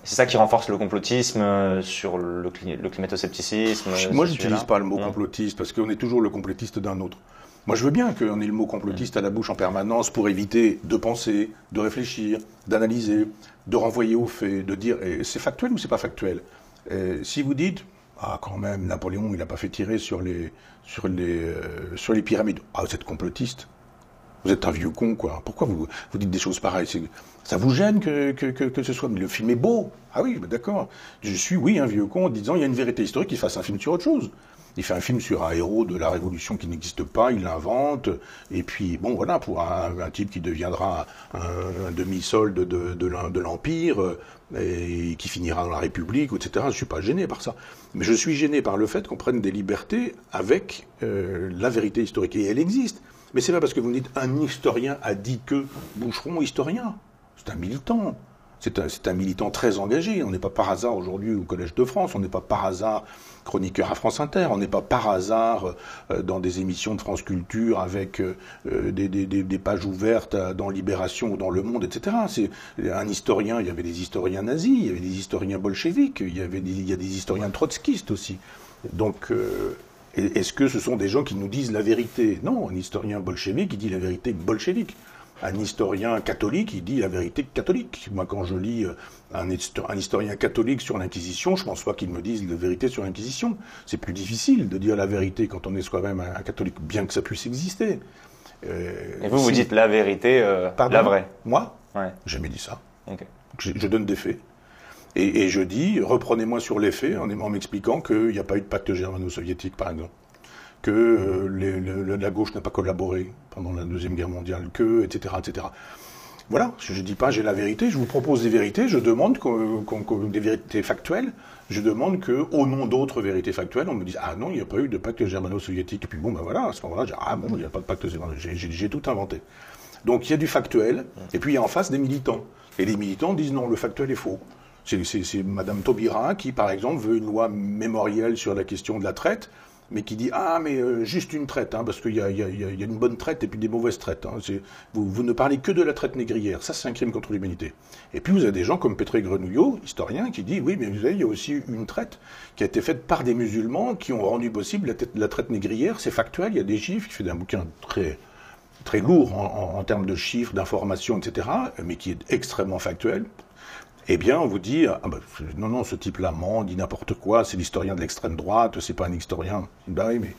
C'est ça qui renforce le complotisme euh, sur le, le climato-scepticisme Moi, je n'utilise pas le mot complotiste parce qu'on est toujours le complotiste d'un autre. Moi, je veux bien qu'on ait le mot complotiste à la bouche en permanence pour éviter de penser, de réfléchir, d'analyser, de renvoyer aux faits, de dire eh, c'est factuel ou c'est pas factuel? Eh, si vous dites ah quand même Napoléon il n'a pas fait tirer sur les sur les euh, sur les pyramides ah vous êtes complotiste vous êtes un vieux con, quoi. Pourquoi vous, vous dites des choses pareilles? Ça vous gêne que, que, que, ce soit Mais le film est beau. Ah oui, bah d'accord. Je suis, oui, un vieux con en disant il y a une vérité historique, il fasse un film sur autre chose. Il fait un film sur un héros de la Révolution qui n'existe pas, il l'invente, et puis, bon, voilà, pour un, type qui deviendra un, demi-solde de, l'Empire, euh, et qui finira dans la République, etc. Je suis pas gêné par ça. Mais je suis gêné par le fait qu'on prenne des libertés avec euh, la vérité historique. Et elle existe. Mais c'est pas parce que vous dites un historien a dit que Boucheron historien. C'est un militant. C'est un, militant très engagé. On n'est pas par hasard aujourd'hui au Collège de France. On n'est pas par hasard chroniqueur à France Inter. On n'est pas par hasard euh, dans des émissions de France Culture avec euh, des, des, pages ouvertes dans Libération ou dans Le Monde, etc. C'est un historien. Il y avait des historiens nazis, il y avait des historiens bolcheviques, il y avait des, il y a des historiens trotskistes aussi. Donc euh, est-ce que ce sont des gens qui nous disent la vérité? Non, un historien bolchevique, dit la vérité bolchevique. Un historien catholique, il dit la vérité catholique. Moi, quand je lis euh, un, historien catholique sur l'Inquisition, je pense pas qu'il me dise la vérité sur l'Inquisition. C'est plus difficile de dire la vérité quand on est soi-même un, catholique, bien que ça puisse exister. Euh, Et vous, vous dites la vérité, euh, la vraie Moi ouais. Jamais dit ça. je donne des faits. Et, je dis, reprenez-moi sur les faits en, m'expliquant qu'il n'y a pas eu de pacte germano-soviétique, par exemple, que euh, la gauche n'a pas collaboré pendant la Deuxième Guerre mondiale, que, etc., etc. Voilà, je ne dis pas j'ai la vérité, je vous propose des vérités, je demande des vérités factuelles, je demande que, au nom d'autres vérités factuelles, on me dise ah non, il n'y a pas eu de pacte germano-soviétique. Et puis bon, ben voilà, à ce moment-là, je dis ah bon, il n'y a pas de pacte j'ai tout inventé. Donc il y a du factuel, et puis il y a en face des militants. Et les militants disent non, le factuel est faux. C'est Madame Taubira qui, par exemple, veut une loi mémorielle sur la question de la traite, mais qui dit ah mais euh, juste une traite, hein, parce qu'il y, a, une bonne traite et puis des mauvaises traites. Hein. Vous, ne parlez que de la traite négrière, ça c'est un crime contre l'humanité. Et puis vous avez des gens comme Petré Grenouillot, historien, qui dit oui mais vous savez il y a aussi une traite qui a été faite par des musulmans qui ont rendu possible la, traite négrière, c'est factuel, il y a des chiffres, qui fait un bouquin très lourd en termes de chiffres, d'informations, etc., mais qui est extrêmement factuel, eh bien, on vous dit, ah ben, non, non, ce type-là ment, dit n'importe quoi, c'est l'historien de l'extrême droite, c'est pas un historien. Bah oui, mais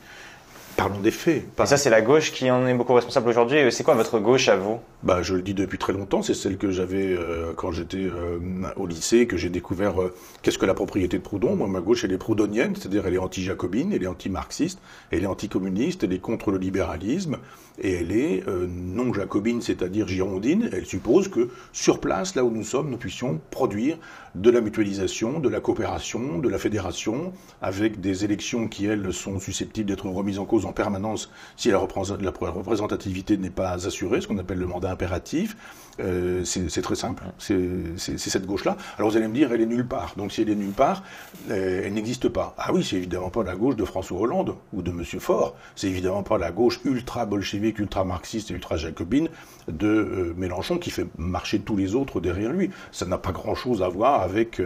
Parlons des faits. Et ça, c'est la gauche qui en est beaucoup responsable aujourd'hui. C'est quoi votre gauche à vous? Bah, Je le dis depuis très longtemps. C'est celle que j'avais euh, quand j'étais euh, au lycée, que j'ai découvert euh, qu'est-ce que la propriété de Proudhon? Moi, ma gauche, elle est proudhonienne, c'est-à-dire elle est anti-jacobine, elle est anti-marxiste, elle est anti-communiste, elle est contre le libéralisme, et elle est non jacobine, c'est-à-dire girondine. Elle suppose que sur place, là où nous sommes, nous puissions produire de la mutualisation, de la coopération, de la fédération, avec des élections qui, elles, sont susceptibles d'être remises en cause en permanence si la, représentativité n'est pas assurée, ce qu'on appelle le mandat impératif. Euh, c'est très simple, c'est cette gauche-là. Alors vous allez me dire, elle est nulle part. Donc si elle est nulle part, euh, elle n'existe pas. Ah oui, c'est évidemment pas la gauche de François Hollande ou de Monsieur Faure. C'est évidemment pas la gauche ultra-bolchevique, ultra-marxiste et ultra-jacobine de euh, Mélenchon qui fait marcher tous les autres derrière lui. Ça n'a pas grand-chose à voir avec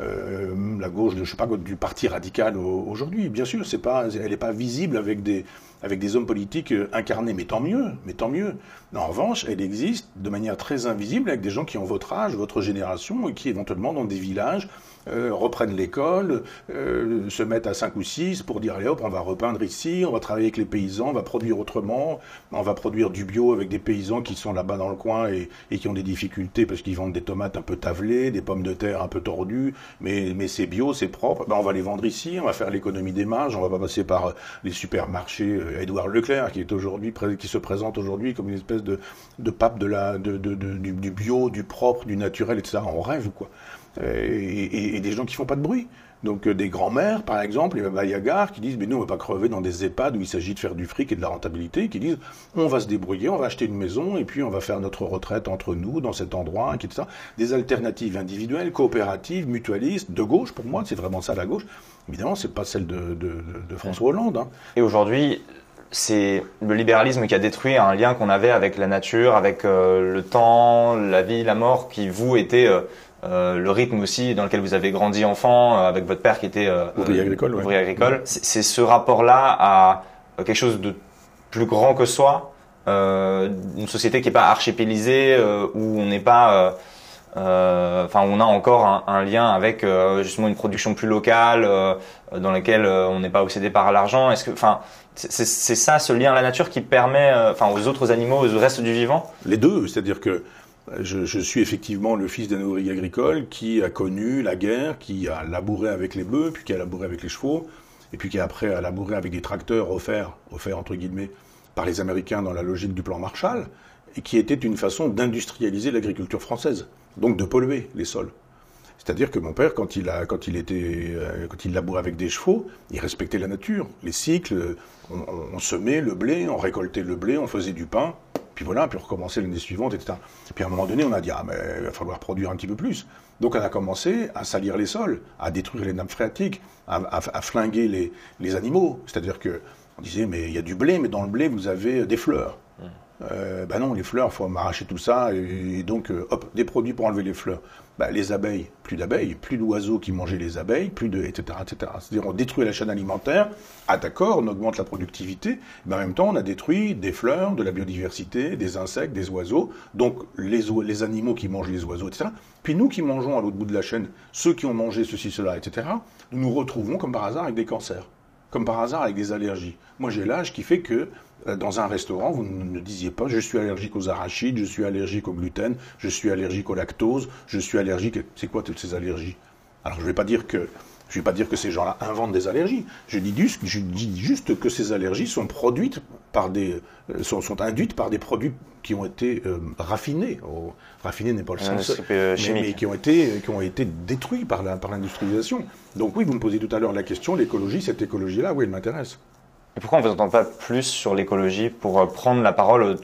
euh, la gauche, je sais pas, du parti radical aujourd'hui. Bien sûr, elle n'est pas visible avec des, avec des hommes politiques euh, incarnés, mais tant mieux, mais tant mieux. En revanche, elle existe de manière très invisible avec des gens qui ont votre âge, votre génération, et qui éventuellement dans des villages euh, reprennent l'école, euh, se mettent à 5 ou 6 pour dire allez hop, on va repeindre ici, on va travailler avec les paysans, on va produire autrement, on va produire du bio avec des paysans qui sont là-bas dans le coin et, et qui ont des difficultés parce qu'ils vendent des tomates un peu tavelées, des pommes de terre un peu tordues, mais, mais c'est bio, c'est propre, ben on va les vendre ici, on va faire l'économie des marges, on va pas passer par les supermarchés Édouard Leclerc qui est aujourd'hui qui se présente aujourd'hui comme une espèce de, de pape de la de, de, du, du bio, du propre, du naturel, etc. On rêve quoi. Euh, et, des gens qui font pas de bruit. Donc euh, des grands-mères, par exemple, les Bayagar, qui disent mais nous on va pas crever dans des EHPAD où il s'agit de faire du fric et de la rentabilité, qui disent on va se débrouiller, on va acheter une maison et puis on va faire notre retraite entre nous dans cet endroit, etc. Des alternatives individuelles, coopératives, mutualistes, de gauche pour moi, c'est vraiment ça la gauche. Évidemment, c'est pas celle de, François Hollande. Hein. Et aujourd'hui, c'est le libéralisme qui a détruit un lien qu'on avait avec la nature, avec euh, le temps, la vie, la mort, qui vous était le rythme aussi dans lequel vous avez grandi enfant, euh, avec votre père qui était euh, ouvrier agricole. Ouvrier agricole. C'est ce rapport-là à quelque chose de plus grand que soi, une société qui n'est pas archipélisée, où on n'est pas, enfin, on a encore un, un lien avec justement une production plus locale, dans laquelle on n'est pas obsédé par l'argent. Est-ce que, enfin, c'est ça, ce lien à la nature qui permet, enfin, aux autres animaux, au reste du vivant? Les deux, c'est-à-dire que je, suis effectivement le fils d'un ouvrier agricole qui a connu la guerre, qui a labouré avec les bœufs, puis qui a labouré avec les chevaux, et puis qui après a labouré avec des tracteurs offerts, offerts entre guillemets, par les Américains dans la logique du plan Marshall, et qui était une façon d'industrialiser l'agriculture française, donc de polluer les sols. C'est-à-dire que mon père, quand il, a, quand, il était, euh, quand il labourait avec des chevaux, il respectait la nature, les cycles, on, on semait le blé, on récoltait le blé, on faisait du pain, puis voilà, puis recommencer l'année suivante, etc. Puis à un moment donné, on a dit, ah, mais il va falloir produire un petit peu plus. Donc on a commencé à salir les sols, à détruire les nappes phréatiques, à, flinguer les, les animaux. C'est-à-dire que on disait, mais il y a du blé, mais dans le blé, vous avez des fleurs. Euh, ben non, les fleurs, faut m'arracher tout ça, et, donc, euh, hop, des produits pour enlever les fleurs. Ben, les abeilles, plus d'abeilles, plus d'oiseaux qui mangeaient les abeilles, plus de, etc., etc. C'est-à-dire, on détruit la chaîne alimentaire, ah d'accord, on augmente la productivité, mais en même temps, on a détruit des fleurs, de la biodiversité, des insectes, des oiseaux, donc les, les animaux qui mangent les oiseaux, etc. Puis nous qui mangeons à l'autre bout de la chaîne, ceux qui ont mangé ceci, cela, etc., nous nous retrouvons comme par hasard avec des cancers, comme par hasard avec des allergies. Moi, j'ai l'âge qui fait que dans un restaurant, vous ne disiez pas je suis allergique aux arachides, je suis allergique au gluten, je suis allergique au lactose, je suis allergique. C'est quoi toutes ces allergies? Alors je ne vais pas dire que je vais pas dire que ces gens-là inventent des allergies. Je dis, juste, je dis juste que ces allergies sont produites par des euh, sont, sont induites par des produits qui ont été euh, raffinés. Oh, raffinés n'est pas le sens, mais, mais, qui ont été qui ont été détruits par la par l'industrialisation. Donc oui, vous me posez tout à l'heure la question, l'écologie, cette écologie-là, oui, elle m'intéresse. Et pourquoi on ne vous entend pas plus sur l'écologie pour euh, prendre la parole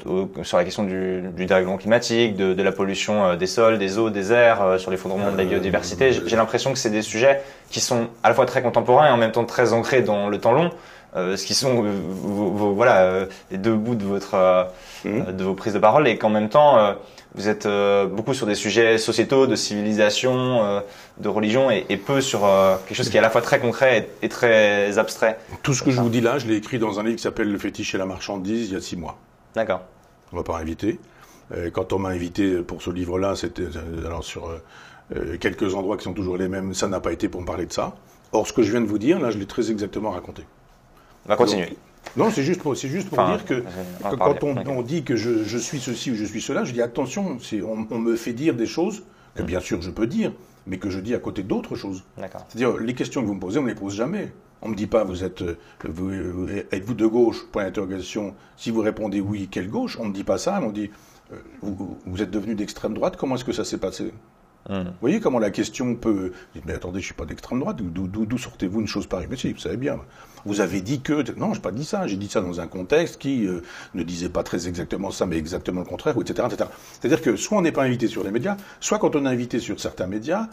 sur la question du, du dérèglement climatique, de, de, la pollution euh, des sols, des eaux, des airs, euh, sur l'effondrement de la biodiversité? J'ai l'impression que c'est des sujets qui sont à la fois très contemporains et en même temps très ancrés dans le temps long. ce qui sont vos, voilà les deux bouts de votre mmh. de vos prises de parole et qu'en même temps vous êtes euh, beaucoup sur des sujets sociétaux, de civilisation, euh, de religion, et, peu sur euh, quelque chose qui est à la fois très concret et, très abstrait. Tout ce que je vous dis là, je l'ai écrit dans un livre qui s'appelle Le fétiche et la marchandise il y a six mois. D'accord. On m'a pas invité. Quand on m'a invité pour ce livre-là, c'était alors sur quelques endroits qui sont toujours les mêmes. Ça n'a pas été pour me parler de ça. Or, ce que je viens de vous dire, là, je l'ai très exactement raconté. On va continuer. Donc, non, c'est juste pour, c'est juste pour Enfin, dire que, on quand on, dit que je, je suis ceci ou je suis cela, je dis attention, c'est, on, on me fait dire des choses que bien sûr je peux dire, mais que je dis à côté d'autres choses. C'est-à-dire, les questions que vous me posez, on ne les pose jamais. On ne me dit pas, vous êtes, euh, vous, euh, êtes-vous de gauche? Point d'interrogation. Si vous répondez oui, quelle gauche? On ne me dit pas ça, mais on dit, euh, vous, vous êtes devenu d'extrême droite, comment est-ce que ça s'est passé? Hmm. Vous voyez comment la question peut. Mais attendez, je suis pas d'extrême droite. D'où, sortez-vous une chose pareille Mais si, vous savez bien. Vous avez dit que. Non, j'ai pas dit ça. J'ai dit ça dans un contexte qui euh, ne disait pas très exactement ça, mais exactement le contraire, etc., etc. C'est-à-dire que soit on n'est pas invité sur les médias, soit quand on est invité sur certains médias,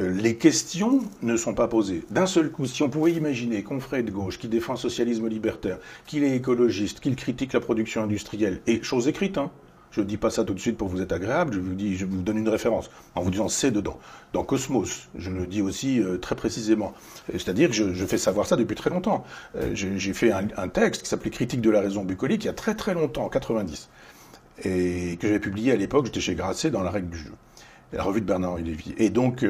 euh, les questions ne sont pas posées. D'un seul coup, si on pouvait imaginer qu'on ferait de gauche, qui défend socialisme libertaire, qu'il est écologiste, qu'il critique la production industrielle, et chose écrite, hein, je ne dis pas ça tout de suite pour vous être agréable, je vous donne une référence en vous disant c'est dedans. Dans Cosmos, je le dis aussi euh, très précisément. Euh, C'est-à-dire que je, fais savoir ça depuis très longtemps. Euh, j'ai fait un, texte qui s'appelait Critique de la raison bucolique il y a très très longtemps, en 90, et que j'avais publié à l'époque, j'étais chez Grasset dans la règle du jeu. La revue de Bernard-Henri Lévy. Et donc,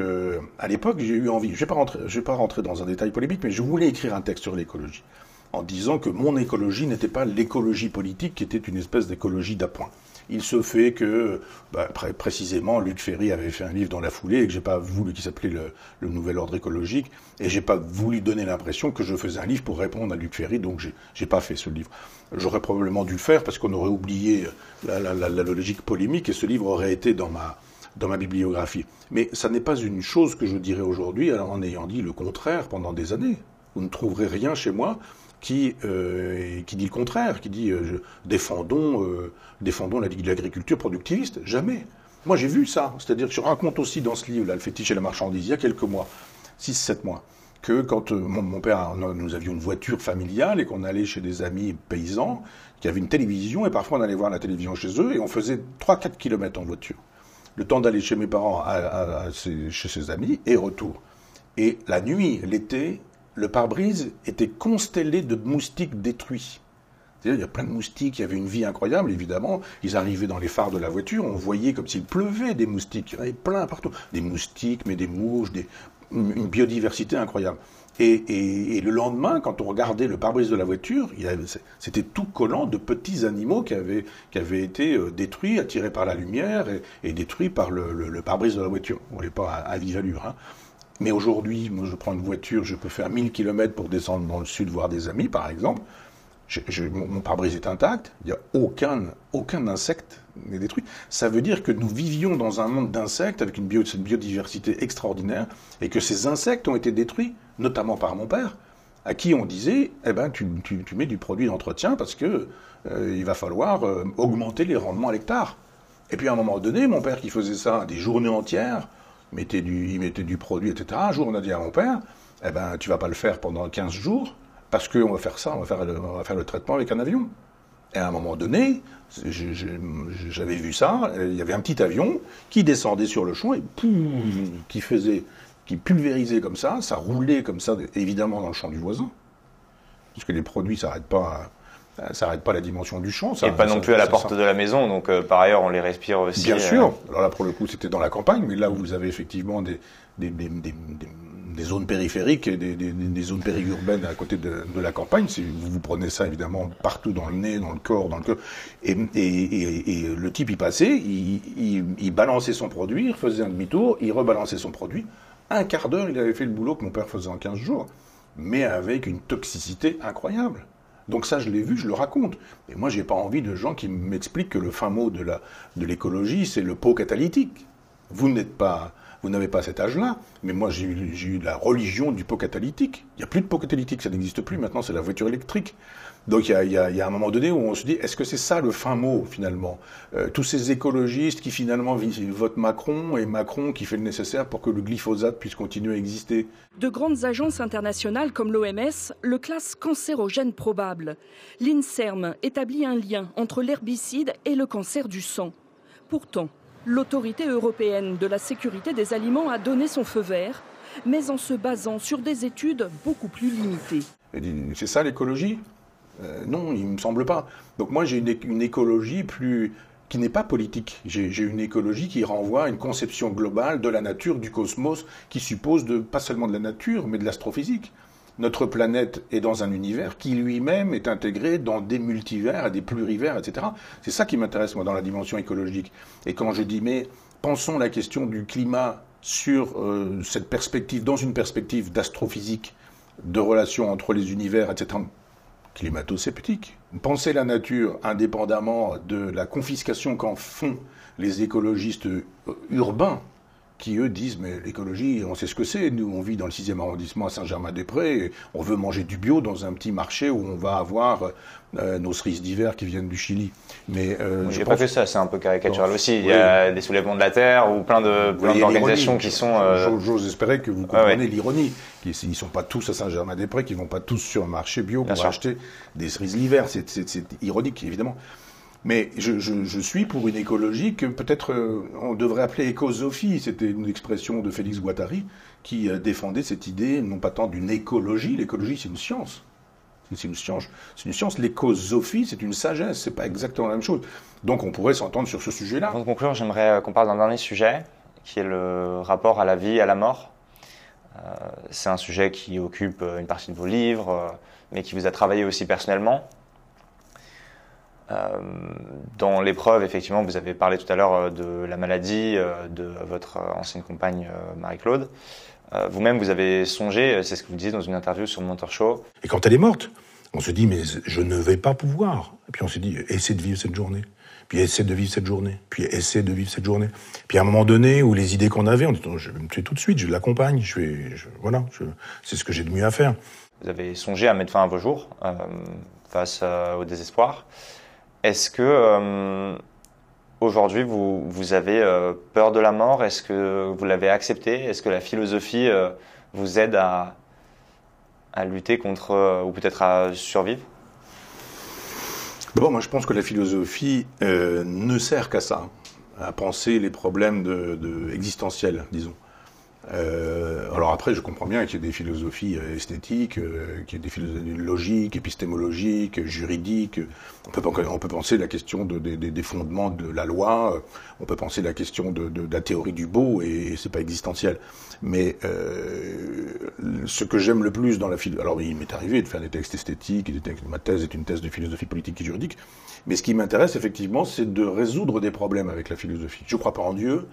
à l'époque, j'ai eu envie, je ne vais, vais pas rentrer dans un détail polémique, mais je voulais écrire un texte sur l'écologie, en disant que mon écologie n'était pas l'écologie politique, qui était une espèce d'écologie d'appoint. Il se fait que, bah, pré- précisément, Luc Ferry avait fait un livre dans la foulée et que j'ai pas voulu, qui s'appelait le, Nouvel Ordre écologique, et j'ai pas voulu donner l'impression que je faisais un livre pour répondre à Luc Ferry, donc j'ai, pas fait ce livre. J'aurais probablement dû le faire parce qu'on aurait oublié la, logique polémique et ce livre aurait été dans ma, dans ma bibliographie. Mais ça n'est pas une chose que je dirais aujourd'hui, en ayant dit le contraire pendant des années. Vous ne trouverez rien chez moi qui, euh, qui dit le contraire, qui dit euh, défendons, euh, défendons la- l'agriculture productiviste. Jamais. Moi, j'ai vu ça. C'est-à-dire que je raconte aussi dans ce livre, là, Le fétiche et la marchandise, il y a quelques mois, 6-7 mois, que quand mon, père, nous avions une voiture familiale et qu'on allait chez des amis paysans qui avaient une télévision, et parfois on allait voir la télévision chez eux, et on faisait 3-4 kilomètres en voiture. Le temps d'aller chez mes parents, chez ses amis, et retour. Et la nuit, l'été, le pare-brise était constellé de moustiques détruits. Il y a plein de moustiques, il y avait une vie incroyable, évidemment. Ils arrivaient dans les phares de la voiture, on voyait comme s'il pleuvait des moustiques. Il y en avait plein partout. Des moustiques, mais des mouches, une biodiversité incroyable. Et, le lendemain, quand on regardait le pare-brise de la voiture, c'était tout collant de petits animaux qui avaient, été euh, détruits, attirés par la lumière et, détruits par le pare-brise de la voiture. On n'est pas à, à vive allure. Hein. Mais aujourd'hui, moi, je prends une voiture, je peux faire 1000 km pour descendre dans le sud voir des amis, par exemple. Mon pare-brise est intact, il n'y a aucun, insecte n'est détruit. Ça veut dire que nous vivions dans un monde d'insectes avec une, biodiversité extraordinaire et que ces insectes ont été détruits, notamment par mon père, à qui on disait eh ben, tu mets du produit d'entretien parce que euh, il va falloir euh, augmenter les rendements à l'hectare. Et puis à un moment donné, mon père qui faisait ça des journées entières, mettait du, il mettait du produit, etc. Un jour, on a dit à mon père, eh ben, tu vas pas le faire pendant 15 jours, parce qu'on va faire ça, on va faire, le, on va faire le traitement avec un avion. Et à un moment donné, j'avais vu ça, il y avait un petit avion qui descendait sur le champ et pouf, qui faisait, qui pulvérisait comme ça, ça roulait comme ça, évidemment dans le champ du voisin. Parce que les produits s'arrêtent pas, ça n'arrête pas la dimension du champ. Ça, Et pas non ça- plus à la porte de la maison, donc euh, par ailleurs on les respire aussi. Bien euh, sûr. Alors là, pour le coup, c'était dans la campagne, mais là où vous avez effectivement des, des, des, des- des- des zones périphériques et des, zones périurbaines à côté de, de la campagne, vous, vous prenez ça évidemment partout dans le nez, dans le corps, dans le cœur. Et, et, et- et le type, il passait, il, il, il balançait son produit, il faisait un demi-tour, il rebalançait son produit. Un quart d'heure, il avait fait le boulot que mon père faisait en 15 jours, mais avec une toxicité incroyable. Donc ça, je l'ai vu, je le raconte. Mais moi, j'ai pas envie de gens qui m'expliquent que le fin mot de l'écologie, c'est le pot catalytique. Vous n'êtes pas, vous n'avez pas cet âge-là. Mais moi, j'ai eu la religion du pot catalytique. Il n'y a plus de pot catalytique, ça n'existe plus. Maintenant, c'est la voiture électrique. Donc il y a, il y a- il y a un moment donné où on se dit, est-ce que c'est ça le fin mot finalement Euh, Tous ces écologistes qui finalement votent Macron et Macron qui fait le nécessaire pour que le glyphosate puisse continuer à exister. De grandes agences internationales comme l'OMS le classent cancérogène probable. L'INSERM établit un lien entre l'herbicide et le cancer du sang. Pourtant, l'autorité européenne de la sécurité des aliments a donné son feu vert, mais en se basant sur des études beaucoup plus limitées. C'est ça l'écologie? Euh, non, il me semble pas. Donc moi, j'ai une, écologie plus qui n'est pas politique. J'ai une écologie qui renvoie à une conception globale de la nature, du cosmos, qui suppose de, pas seulement de la nature, mais de l'astrophysique. Notre planète est dans un univers qui lui-même est intégré dans des multivers, des plurivers, etc. C'est ça qui m'intéresse, moi, dans la dimension écologique. Et quand je dis, mais pensons la question du climat sur euh, cette perspective, dans une perspective d'astrophysique, de relations entre les univers, etc., climato-sceptique. Penser la nature indépendamment de la confiscation qu'en font les écologistes euh, urbains qui eux disent mais l'écologie, on sait ce que c'est. Nous, on vit dans le 6e arrondissement à Saint-Germain-des-Prés. On veut manger du bio dans un petit marché où on va avoir euh, nos cerises d'hiver qui viennent du Chili. Mais euh, je pas que ça, c'est un peu caricatural aussi. Il y a des soulèvements de la terre ou plein de d'organisations qui sont. Euh... J'ose espérer que vous comprenez l'ironie. Ils ne sont pas tous à Saint-Germain-des-Prés, qui vont pas tous sur un marché bio pour acheter des cerises l'hiver. C'est ironique, évidemment. Mais je, suis pour une écologie que peut-être euh, on devrait appeler écosophie. C'était une expression de Félix Guattari qui euh, défendait cette idée, non pas tant d'une écologie. L'écologie, c'est une science. C'est une science. C'est une science. L'écosophie, c'est une sagesse. C'est pas exactement la même chose. Donc, on pourrait s'entendre sur ce sujet-là. Avant de conclure, j'aimerais euh, qu'on parle d'un dernier sujet, qui est le rapport à la vie et à la mort. c'est un sujet qui occupe une partie de vos livres, mais qui vous a travaillé aussi personnellement. Euh, dans l'épreuve, effectivement, vous avez parlé tout à l'heure euh, de la maladie euh, de votre ancienne compagne Marie-Claude. Vous-même, vous avez songé, c'est ce que vous disiez dans une interview sur Monteur Show. Et quand elle est morte, on se dit, mais je ne vais pas pouvoir. Et puis on s'est dit, essaie de vivre cette journée. Puis essaie de vivre cette journée. Puis essaie de vivre cette journée. Puis à un moment donné, où les idées qu'on avait, on dit, je vais me tuer tout de suite, je l'accompagne. Je vais, voilà, c'est ce que j'ai de mieux à faire. Vous avez songé à mettre fin à vos jours face au désespoir. Est-ce que euh, aujourd'hui vous, avez euh, peur de la mort? Est-ce que vous l'avez accepté? Est-ce que la philosophie euh, vous aide à, à lutter contre ou peut-être à survivre? D'abord, moi je pense que la philosophie ne sert qu'à ça, à penser les problèmes existentiels, disons. Euh, alors après, je comprends bien qu'il y ait des philosophies euh, esthétiques, euh, qu'il y ait des philosophies logiques, épistémologiques, juridiques. On peut, on peut penser la question de, des fondements de la loi, on peut penser la question de, la théorie du beau, et, c'est pas existentiel. Mais euh, ce que j'aime le plus dans la philosophie... Alors il m'est arrivé de faire des textes esthétiques, des textes, ma thèse est une thèse de philosophie politique et juridique, mais ce qui m'intéresse effectivement, c'est de résoudre des problèmes avec la philosophie. Je crois pas en Dieu,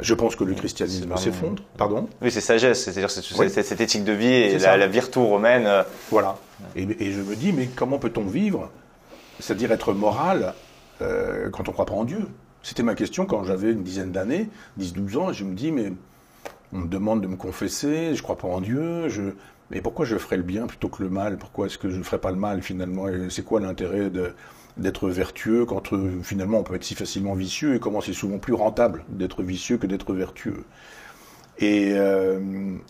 je pense que le christianisme s'effondre. Pardon Oui, c'est sagesse, c'est-à-dire cette éthique de vie et la, la, virtu romaine. Euh, voilà. Et, je me dis, mais comment peut-on vivre C'est-à-dire être moral euh, quand on ne croit pas en Dieu? C'était ma question quand j'avais une dizaine d'années, 10-12 ans, et je me dis, mais on me demande de me confesser, je ne crois pas en Dieu, je... mais pourquoi je ferais le bien plutôt que le mal? Pourquoi est-ce que je ne ferais pas le mal finalement? C'est quoi l'intérêt de d'être vertueux quand euh, finalement on peut être si facilement vicieux et comment c'est souvent plus rentable d'être vicieux que d'être vertueux. Et, euh,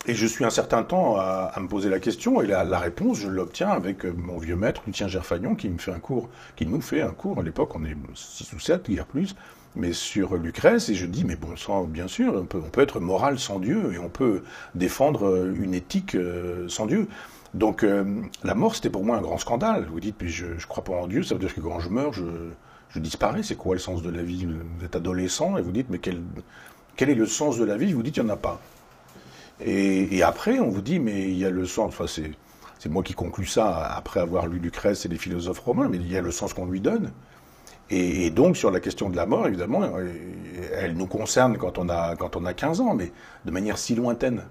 et, je suis un certain temps à, me poser la question et la, la réponse je l'obtiens avec euh, mon vieux maître Lucien Gerfagnon qui me fait un cours, qui nous fait un cours à l'époque on est 6 ou 7, il y a plus, mais sur Lucrèce et je dis mais bon sang bien sûr on peut, on peut être moral sans Dieu et on peut défendre une éthique sans Dieu. Donc euh, la mort, c'était pour moi un grand scandale. Vous dites, puis je ne crois pas en Dieu, ça veut dire que quand je meurs, je, disparais. C'est quoi le sens de la vie Vous êtes adolescent? Et vous dites, mais quel, est le sens de la vie? Vous dites, il n'y en a pas. Et, après, on vous dit, mais il y a le sens, enfin c'est, moi qui conclus ça après avoir lu Lucrèce et les philosophes romains, mais il y a le sens qu'on lui donne. Et, donc sur la question de la mort, évidemment, elle nous concerne quand on a, quand on a 15 ans, mais de manière si lointaine.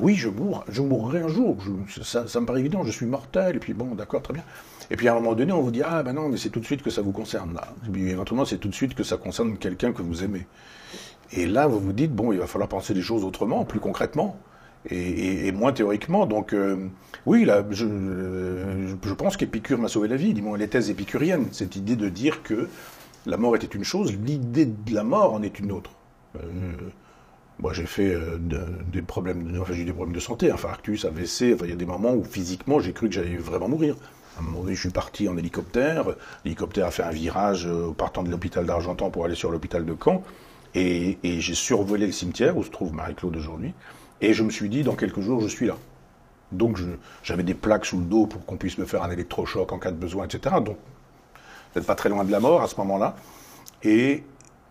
Oui, je mourrai, je mourrai un jour. ça, me paraît évident, je suis mortel. Et puis bon, d'accord, très bien. Et puis à un moment donné, on vous dit ah ben non, mais c'est tout de suite que ça vous concerne là. Et puis éventuellement, c'est tout de suite que ça concerne quelqu'un que vous aimez. Et là, vous vous dites bon, il va falloir penser les choses autrement, plus concrètement. Et, moins théoriquement. Donc euh, oui, là, je, je pense qu'Épicure m'a sauvé la vie, dis-moi les thèses épicuriennes, cette idée de dire que la mort était une chose, l'idée de la mort en est une autre. Euh, moi, j'ai fait euh, des problèmes, enfin, j'ai des problèmes de santé, infarctus, AVC. Enfin, il y a des moments où physiquement, j'ai cru que j'allais vraiment mourir. À un moment donné, je suis parti en hélicoptère. L'hélicoptère a fait un virage euh, partant de l'hôpital d'Argentan pour aller sur l'hôpital de Caen. Et, et j'ai survolé le cimetière où se trouve Marie-Claude aujourd'hui. Et je me suis dit, dans quelques jours, je suis là. Donc j'avais des plaques sous le dos pour qu'on puisse me faire un électrochoc en cas de besoin, etc. Donc vous n'êtes pas très loin de la mort à ce moment-là. Et,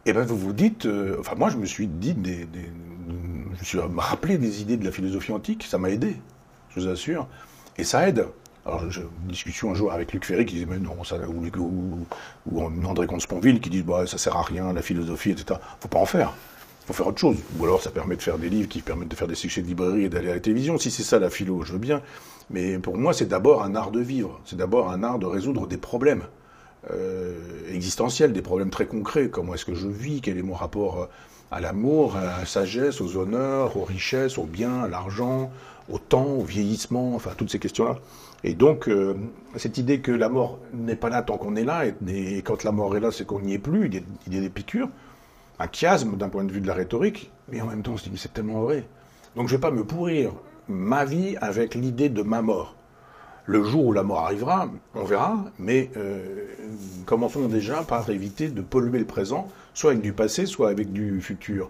et ben vous vous dites, euh, enfin moi je me suis dit, je me suis rappelé des idées de la philosophie antique, ça m'a aidé, je vous assure, et ça aide. Alors j'ai une discussion un jour avec Luc Ferry qui disait mais non, ça, ou André Comte-Sponville qui dit bah, ça sert à rien, la philosophie, etc. Faut pas en faire. Faut faire autre chose. Ou alors ça permet de faire des livres qui permettent de faire des succès de librairie et d'aller à la télévision. Si c'est ça la philo, je veux bien. Mais pour moi, c'est d'abord un art de vivre. C'est d'abord un art de résoudre des problèmes euh, existentiels, des problèmes très concrets. Comment est-ce que je vis? Quel est mon rapport euh, à l'amour, à la sagesse, aux honneurs, aux richesses, aux biens, à l'argent, au temps, au vieillissement, enfin toutes ces questions-là. Et donc, euh, cette idée que la mort n'est pas là tant qu'on est là, et, quand la mort est là, c'est qu'on n'y est plus, y a des piqûres, un chiasme d'un point de vue de la rhétorique, mais en même temps, on se dit, mais c'est tellement vrai. Donc je ne vais pas me pourrir ma vie avec l'idée de ma mort. Le jour où la mort arrivera, on verra, mais euh, commençons déjà par éviter de polluer le présent, soit avec du passé, soit avec du futur.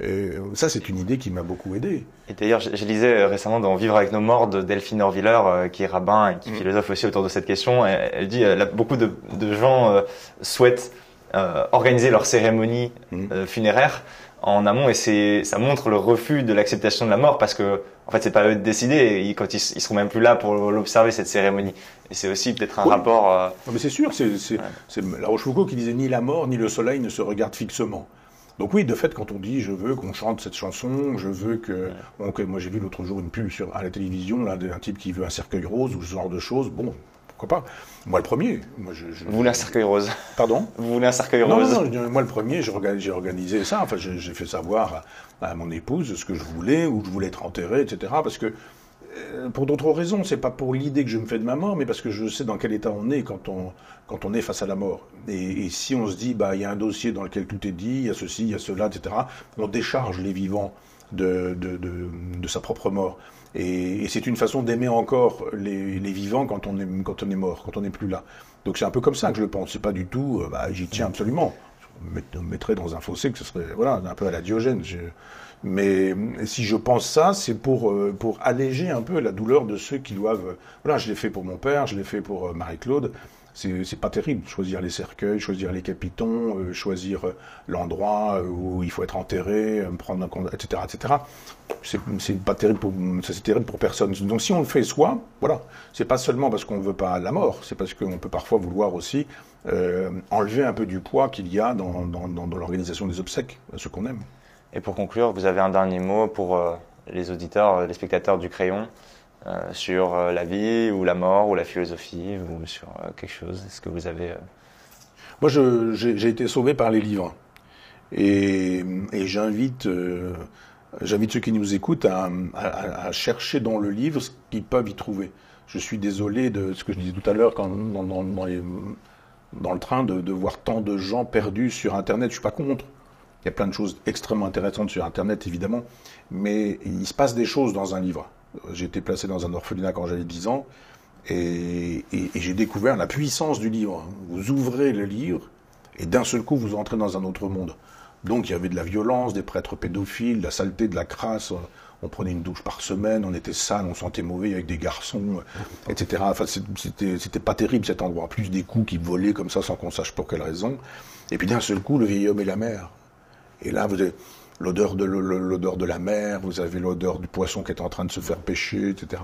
Et ça, c'est une idée qui m'a beaucoup aidé. Et d'ailleurs, je, je lisais récemment dans Vivre avec nos morts de Delphine Orviller, euh, qui est rabbin et qui Mm. philosophe aussi autour de cette question. Elle, elle dit, euh, là, beaucoup de, de gens euh, souhaitent euh, organiser leur cérémonie Mm. euh, funéraire en amont et c'est ça montre le refus de l'acceptation de la mort parce que en fait c'est pas eux de décider et ils- quand ils, ils seront même plus là pour l'observer cette cérémonie et c'est aussi peut-être un Oui. rapport euh, Non, mais c'est sûr, c'est c'est- Ouais. c'est La Rochefoucauld qui disait ni la mort ni le soleil ne se regardent fixement. Donc oui, de fait, quand on dit je veux qu'on chante cette chanson, je veux que... bon, que- moi j'ai vu l'autre jour une pub sur, à la télévision, là, d'un type qui veut un cercueil rose ou ce genre de choses, bon, pourquoi pas Moi le premier. Moi, je, je- vous voulez un cercueil rose Pardon vous voulez un cercueil non, rose non, non, moi le premier, j'ai orga- j'ai organisé ça. Enfin, j'ai fait savoir à, à mon épouse ce que je voulais, où je voulais être enterré, etc. Parce que, euh, pour d'autres raisons, c'est pas pour l'idée que je me fais de ma mort, mais parce que je sais dans quel état on est quand on, quand on est face à la mort. Et, et si on se dit, bah, il y a un dossier dans lequel tout est dit, il y a ceci, il y a cela, etc., on décharge les vivants de, de, de, de sa propre mort. Et, et c'est une façon d'aimer encore les, les vivants quand on, est, quand on est mort, quand on n'est plus là. Donc c'est un peu comme ça que je le pense. C'est pas du tout, euh, bah, j'y tiens absolument. On me met- on me mettrait dans un fossé que ce serait, voilà, un peu à la Diogène. Je- mais si je pense ça, c'est pour, euh, pour alléger un peu la douleur de ceux qui doivent. Voilà, je l'ai fait pour mon père, je l'ai fait pour euh, Marie-Claude. C'est pas terrible. Choisir les cercueils, choisir les capitons, euh, choisir euh, l'endroit où il faut être enterré, euh, prendre un compte, etc., etc. C'est pas terrible pour, c'est terrible pour personne. Donc si on le fait soi, voilà, c'est pas seulement parce qu'on veut pas la mort, c'est parce qu'on peut parfois vouloir aussi euh, enlever un peu du poids qu'il y a dans, l'organisation des obsèques, ceux qu'on aime. Et pour conclure, vous avez un dernier mot pour euh, les auditeurs, euh, les spectateurs du crayon euh, sur euh, la vie ou la mort ou la philosophie ou sur euh, quelque chose Est-ce que vous avez... euh, Moi, j'ai été sauvé par les livres. Et, j'invite euh, ceux qui nous écoutent à, chercher dans le livre ce qu'ils peuvent y trouver. Je suis désolé de ce que je disais tout à l'heure dans, dans le train de, de voir tant de gens perdus sur Internet. Je suis pas contre. Il y a plein de choses extrêmement intéressantes sur Internet, évidemment. Mais il se passe des choses dans un livre. J'ai été placé dans un orphelinat quand j'avais 10 ans. Et, j'ai découvert la puissance du livre. Vous ouvrez le livre et d'un seul coup vous entrez dans un autre monde. Donc il y avait de la violence, des prêtres pédophiles, de la saleté, de la crasse. On prenait une douche par semaine, on était sale, on sentait mauvais avec des garçons, etc. Enfin, c'était pas terrible cet endroit. Plus des coups qui volaient comme ça sans qu'on sache pour quelle raison. Et puis d'un seul coup, le vieil homme et la mer. Et là, vous avez l'odeur de l'odeur de la mer, vous avez l'odeur du poisson qui est en train de se faire pêcher, etc.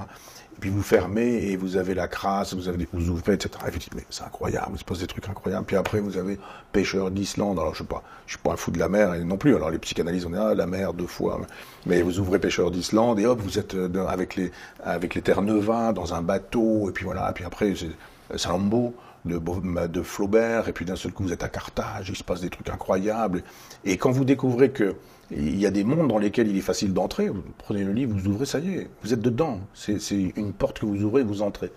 Et puis vous fermez et vous avez la crasse, vous avez des vous ouvrez, etc. Et vous dites, mais c'est incroyable, il se passe des trucs incroyables. Puis après, vous avez pêcheur d'Islande. Alors, je sais pas, je suis pas un fou de la mer et non plus. Alors, les psychanalystes, on est ah, la mer deux fois. Mais vous ouvrez pêcheur d'Islande et hop, vous êtes euh, avec les, avec les Terre-Neuve dans un bateau. Et puis voilà, et puis après, c'est Salambo de, de Flaubert, et puis d'un seul coup vous êtes à Carthage, il se passe des trucs incroyables. Et quand vous découvrez que il y a des mondes dans lesquels il est facile d'entrer, vous prenez le livre, vous ouvrez, ça y est, vous êtes dedans. C'est une porte que vous ouvrez, vous entrez.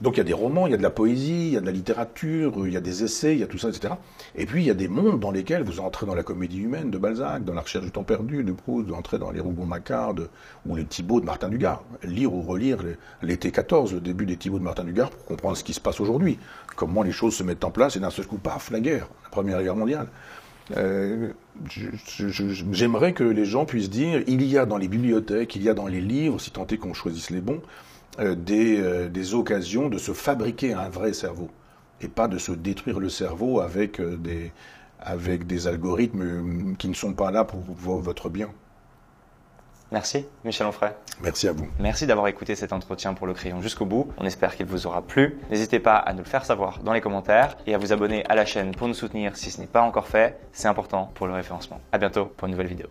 Donc il y a des romans, il y a de la poésie, il y a de la littérature, il y a des essais, il y a tout ça, etc. Et puis il y a des mondes dans lesquels vous entrez dans la comédie humaine de Balzac, dans la recherche du temps perdu de Proust, vous entrez dans les Rougon-Macquart ou les Thibauts de Martin Dugard. Lire ou relire l'été 14, le début des Thibauts de Martin Dugard pour comprendre ce qui se passe aujourd'hui. Comment les choses se mettent en place et d'un seul coup, paf, la guerre, la Première Guerre mondiale. Euh, J'aimerais que les gens puissent dire il y a dans les bibliothèques, il y a dans les livres, si tant est qu'on choisisse les bons, euh, des, euh, des occasions de se fabriquer un vrai cerveau et pas de se détruire le cerveau avec des, avec des algorithmes qui ne sont pas là pour vo- votre bien. Merci, Michel Onfray. Merci à vous. Merci d'avoir écouté cet entretien pour le crayon jusqu'au bout. On espère qu'il vous aura plu. N'hésitez pas à nous le faire savoir dans les commentaires et à vous abonner à la chaîne pour nous soutenir si ce n'est pas encore fait. C'est important pour le référencement. À bientôt pour une nouvelle vidéo.